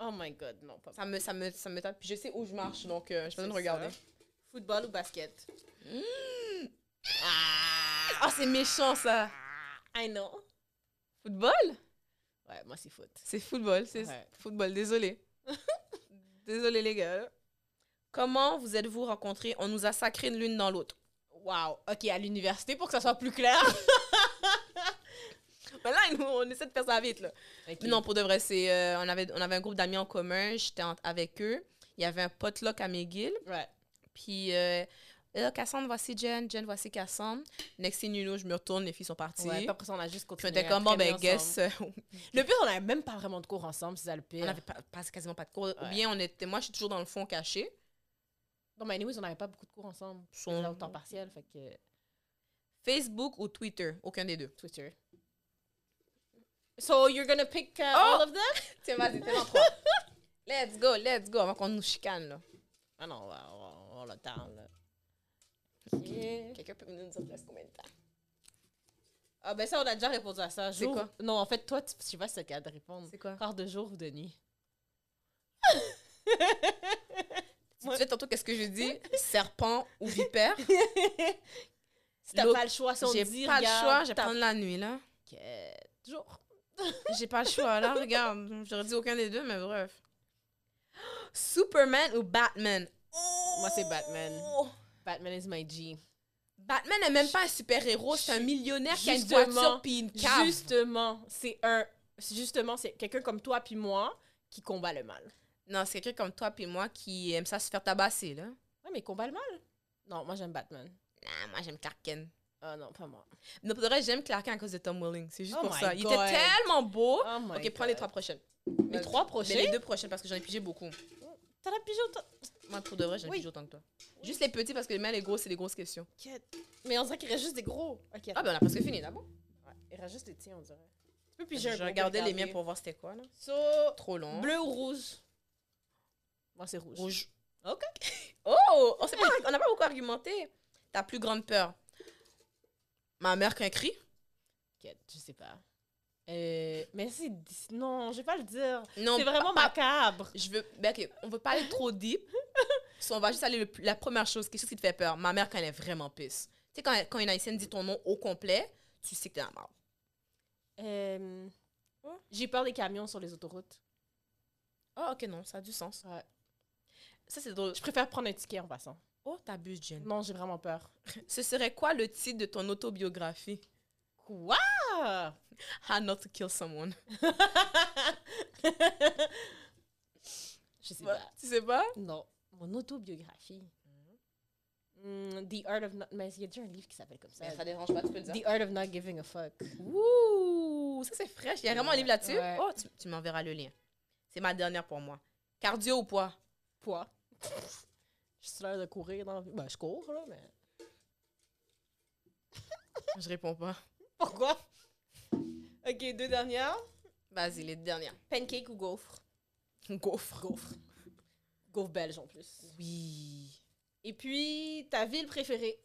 Oh my god, non, pas ça me, ça me, ça me tape. Puis je sais où je marche, donc euh, pas besoin de regarder. ça. Football ou basket? Ah, c'est méchant, ça. I know. Football? Ouais, moi, c'est foot. C'est football, c'est Ouais. football, désolé. <laughs> désolé, les gars. Comment vous êtes-vous rencontrés? On nous a sacrés l'une dans l'autre. Wow. Ok, à l'université pour que ça soit plus clair. <laughs> Mais là, nous, on essaie de faire ça vite, là. Mais non, pour de vrai, c'est, euh, on, avait, on avait un groupe d'amis en commun. J'étais avec eux. Il y avait un potluck à McGill. Ouais. Puis, euh, là, Cassandre, voici Jen. Jen, voici Cassandre. Next thing you know, je me retourne, les filles sont parties. Ouais, puis après ça, on a juste Puis continué. on était comme, bon, ben, guess. <laughs> Le pire, on n'avait même pas vraiment de cours ensemble, c'est ça le on pire. n'avait pas, pas- quasiment pas de cours. Ou bien, on était, moi, je suis toujours dans le fond caché. Non, mais anyways, on n'avait pas beaucoup de cours ensemble. Son- On au temps partiel, fait que Facebook ou Twitter, aucun des deux. Twitter. So, you're gonna pick uh, Oh! all of them? <laughs> Tiens, vas-y, fais en trois. <laughs> let's go, let's go, avant qu'on nous chicane, là. Ah non, on va, on le temps, là. Ok. Quelqu'un peut nous dire presque combien de temps? Ah ben ça, on a déjà répondu à ça. C'est quoi? Non, en fait, toi, tu, je sais pas si c'est cas de répondre. C'est quoi? Quart de jour ou de nuit? <laughs> Tu sais tantôt qu'est-ce que je dis? Serpent ou vipère? Si t'as pas le choix, si on J'ai dit, pas le choix, je vais prendre la nuit, là. Ok, Jour. J'ai pas le choix, là, regarde. J'aurais dit aucun des deux, mais bref. Superman ou Batman? Moi, c'est Batman. Batman is my G. Batman n'est même pas un super-héros, c'est un millionnaire qui a une voiture puis une cave. Justement, c'est un... Justement, c'est quelqu'un comme toi puis moi qui combat le mal. Non, c'est quelqu'un comme toi puis moi qui aime ça se faire tabasser, là. Ouais, mais combat le mal. Non, moi, j'aime Batman. Nah, moi, j'aime Clark Kent. Ah non, pas moi. Non, pour de vrai, j'aime Clark à cause de Tom Welling. C'est juste Oh pour my ça. Il God. était tellement beau. Oh my ok, prends les God. trois prochaines. Les trois Mais prochains? les deux prochaines parce que j'en ai pigé beaucoup. T'as la pige autant... Moi, pour de vrai, j'en ai Oui. pigé autant que toi. Juste les petits parce que les les gros, c'est les grosses questions. Quête. Mais on dirait qu'il reste juste des gros. Ok, Ah, ben on a presque fini. Ouais, il reste juste les tiens, on dirait. Tu peux piger un Je gros regardais les regarder. miens pour voir c'était quoi, là. So, Trop long. bleu ou rouge? Moi, c'est rouge. Rouge. Ok. <laughs> Oh! On s'est pas- on n'a pas beaucoup argumenté. Ta plus grande peur. Ma mère qu'un cri. Quête, je sais pas. Euh, mais c'est... Non, je vais pas le dire. Non, C'est vraiment pas- macabre. Je veux. Ben, ok, on veut pas aller trop deep. <laughs> So, on va juste aller le, la première chose, quelque chose qui te fait peur. Ma mère, quand elle est vraiment pisse. Tu sais, quand, quand une haïtienne dit ton nom au complet, tu sais que t'es dans la merde. Euh, Oh. J'ai peur des camions sur les autoroutes. Oh, ok, non, ça a du sens. Ouais. Ça, c'est drôle. Je préfère prendre un ticket en passant. Oh, t'abuses, Jen. Non, j'ai vraiment peur. <laughs> Ce serait quoi le titre de ton autobiographie? Quoi? <laughs> How not to kill someone. <laughs> je sais Ouais, pas. Tu sais pas? Non. Mon autobiographie. Hmm, The Art of Not... Mais il y a déjà un livre qui s'appelle comme ça. Ça dérange pas, tu peux le dire. The Art of Not Giving a Fuck. Ouh, ça c'est fraîche. Il y a vraiment un livre là-dessus? Ouais. Oh, tu, tu m'enverras le lien. C'est ma dernière pour moi. Cardio ou poids? Poids. J'ai l'air de courir dans la vie. Ben, je cours, là, mais... <laughs> Je réponds pas. Pourquoi? Ok, deux dernières. Vas-y, les dernières. Pancake ou gaufre? Gaufre. Gaufre. Gaufre belge, en plus. Oui. Et puis, ta ville préférée?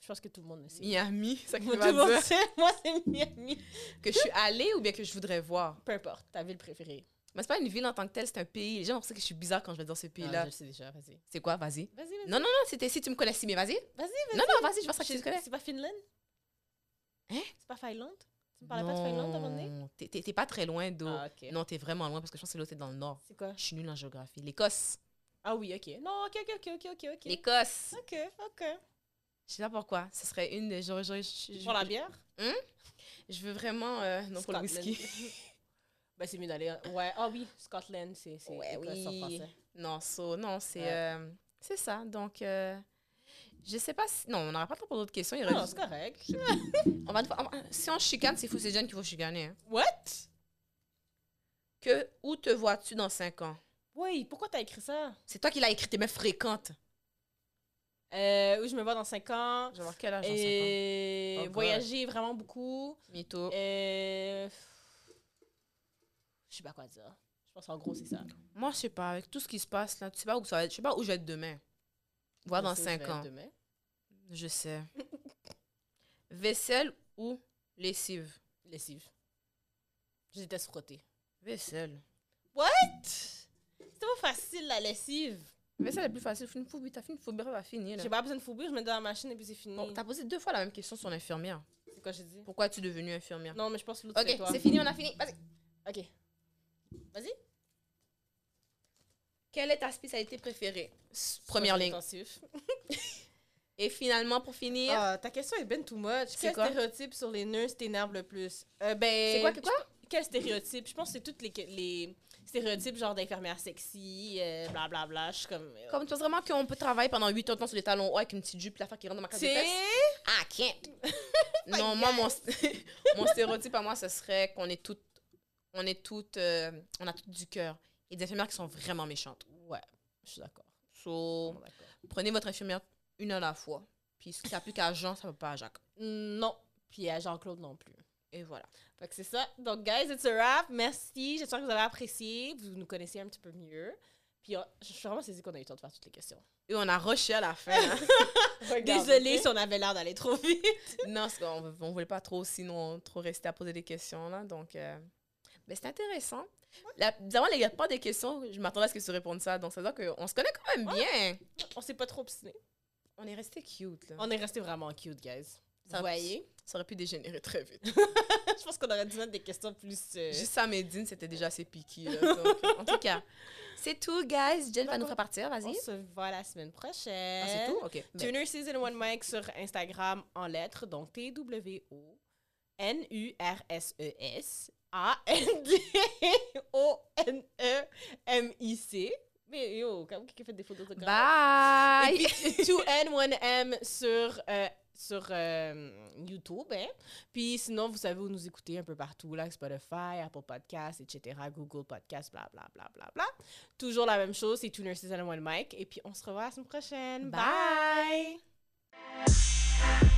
Je pense que tout le monde le sait. Miami, c'est ça que Tout tu le monde sait. Moi, c'est Miami. Que je suis allée ou bien que je voudrais voir? Peu importe, ta ville préférée. Mais c'est pas une ville en tant que telle, c'est un pays. Les gens pensent que je suis bizarre quand je vais dans ce Ah, pays-là. je le sais déjà, vas-y. C'est quoi? Vas-y. Vas-y, vas-y. Non, non, non, c'était si tu me connais si bien. Vas-y. Vas-y, vas-y. Non, non, vas-y, je ça que tu Je- te connais. C'est pas Finlande? Hein? C'est pas Finlande? Tu me parlais pas de Finlande à un moment donné? Non, t'es- t'es t'es pas très loin d'eau. Ah, ok. Non, t'es vraiment loin parce que je pense que l'autre est dans le nord. C'est quoi? Je suis nulle en géographie. L'Écosse. Ah oui, ok. Non, ok, ok, ok, ok, ok. ok. L'Écosse. Ok, ok. Je sais pas pourquoi. Ce serait une des. J'aurais, j'aurais- je, Pour la bière? je veux vraiment. euh, non, pour le Scotland. whisky. <laughs> ben, c'est mieux d'aller. Ouais, ah oui, Scotland, c'est Ouais, oui. non, so, non, c'est. Ouais. euh, c'est ça. Donc. euh, je sais pas si. Non, on n'aura pas le temps pour d'autres questions. Il Non, c'est correct. <laughs> on va, on va- si on chicane, c'est fou, c'est Jen qu'il faut chicaner. hein. What? Que, où te vois-tu dans 5 ans? Oui, pourquoi t'as écrit ça? C'est toi qui l'as écrit, t'es même fréquente. Euh, où je me vois dans 5 ans. Je vais voir quel âge dans 5 ans? Et Oh God. voyager vraiment beaucoup. Mytho. Euh... Je sais pas quoi dire. Je pense en gros, c'est ça. Moi, je sais pas, avec tout ce qui se passe là, tu sais pas où ça va être. Je sais pas où je vais être demain. Voir dans Je sais où je 5 vais être ans. demain. Je sais. <laughs> Vaisselle ou lessive? Lessive. Je déteste frotter. Vaisselle. C'est pas facile, la lessive. Vaisselle est plus facile. Une fouille, t'as fait une va finir. J'ai pas besoin de fourrure, je mets dans la machine et puis c'est fini. Bon, t'as posé deux fois la même question sur l'infirmière. C'est quoi j'ai dit? Pourquoi es-tu devenue infirmière? Non, mais je pense que l'autre, c'est Ok, c'est fini, on a fini. Vas-y. Ok. Vas-y. Quelle est ta spécialité préférée? Première ligne. <laughs> Et finalement, pour finir, Ah, ta question est ben too much. Quel quoi? stéréotype sur les nurses t'énerve le plus? Euh, ben, c'est quoi que quoi? Quel stéréotype? Je pense que c'est tous les, les stéréotypes genre d'infirmière sexy, euh, blablabla. Bla, Je suis comme... euh, Comme tu penses vraiment qu'on peut travailler pendant 8 heures de temps sur les talons hauts avec une petite jupe, l'affaire qui rentre dans ma case de C'est... fesses? <laughs> Ah, can't! <laughs> non, moi, mon, st- mon stéréotype à moi, ce serait qu'on est toutes. On est toutes. euh, on a toutes du cœur. Et des infirmières qui sont vraiment méchantes. Ouais, je suis d'accord. So, prenez votre infirmière une à la fois. Puis ça n'a plus qu'à Jean, ça ne va pas à Jacques. Non. Puis à Jean-Claude non plus. Et voilà. Fait que c'est ça. Donc, guys, it's a wrap. Merci. J'espère que vous avez apprécié. Vous nous connaissez un petit peu mieux. Puis, euh, je suis vraiment saisie qu'on a eu le temps de faire toutes les questions. Et on a rushé à la fin. hein. <laughs> Désolée si on avait l'air d'aller trop vite. <laughs> non, c'est qu'on ne voulait pas trop, sinon, trop rester à poser des questions. Là, donc, euh, ben, c'est intéressant. La, bizarrement, il n'y a pas des questions. Je m'attendais à ce que tu répondes ça. Donc, ça veut dire qu'on se connaît quand même bien. On s'est pas trop obstiné. On est resté cute. Là. On est resté vraiment cute, guys. Ça- Vous voyez? Ça aurait pu dégénérer très vite. <laughs> je pense qu'on aurait dû mettre des questions plus... euh, Juste ça, Medine, c'était déjà assez piqué. là. Donc, <laughs> en tout cas, c'est tout, guys. Jen va nous faire partir. On Vas-y. se voit la semaine prochaine. Ah, c'est tout? OK. Ben, Tuner Season 1 Mike sur Instagram en lettres, donc T-W-O-N-U-R-S-E-S A-N-D-O-N-E-M-I-C. Mais yo, quand qui fait des photos de Et Bye! puis 2N1M sur, euh, sur euh, YouTube. Hein? Puis sinon, vous savez où nous écouter un peu partout, là, Spotify, Apple Podcasts, etc., Google Podcasts, bla bla bla bla bla. Toujours la même chose, c'est Tuner Season 1 Mike. Et puis on se revoit la semaine prochaine. Bye. Bye.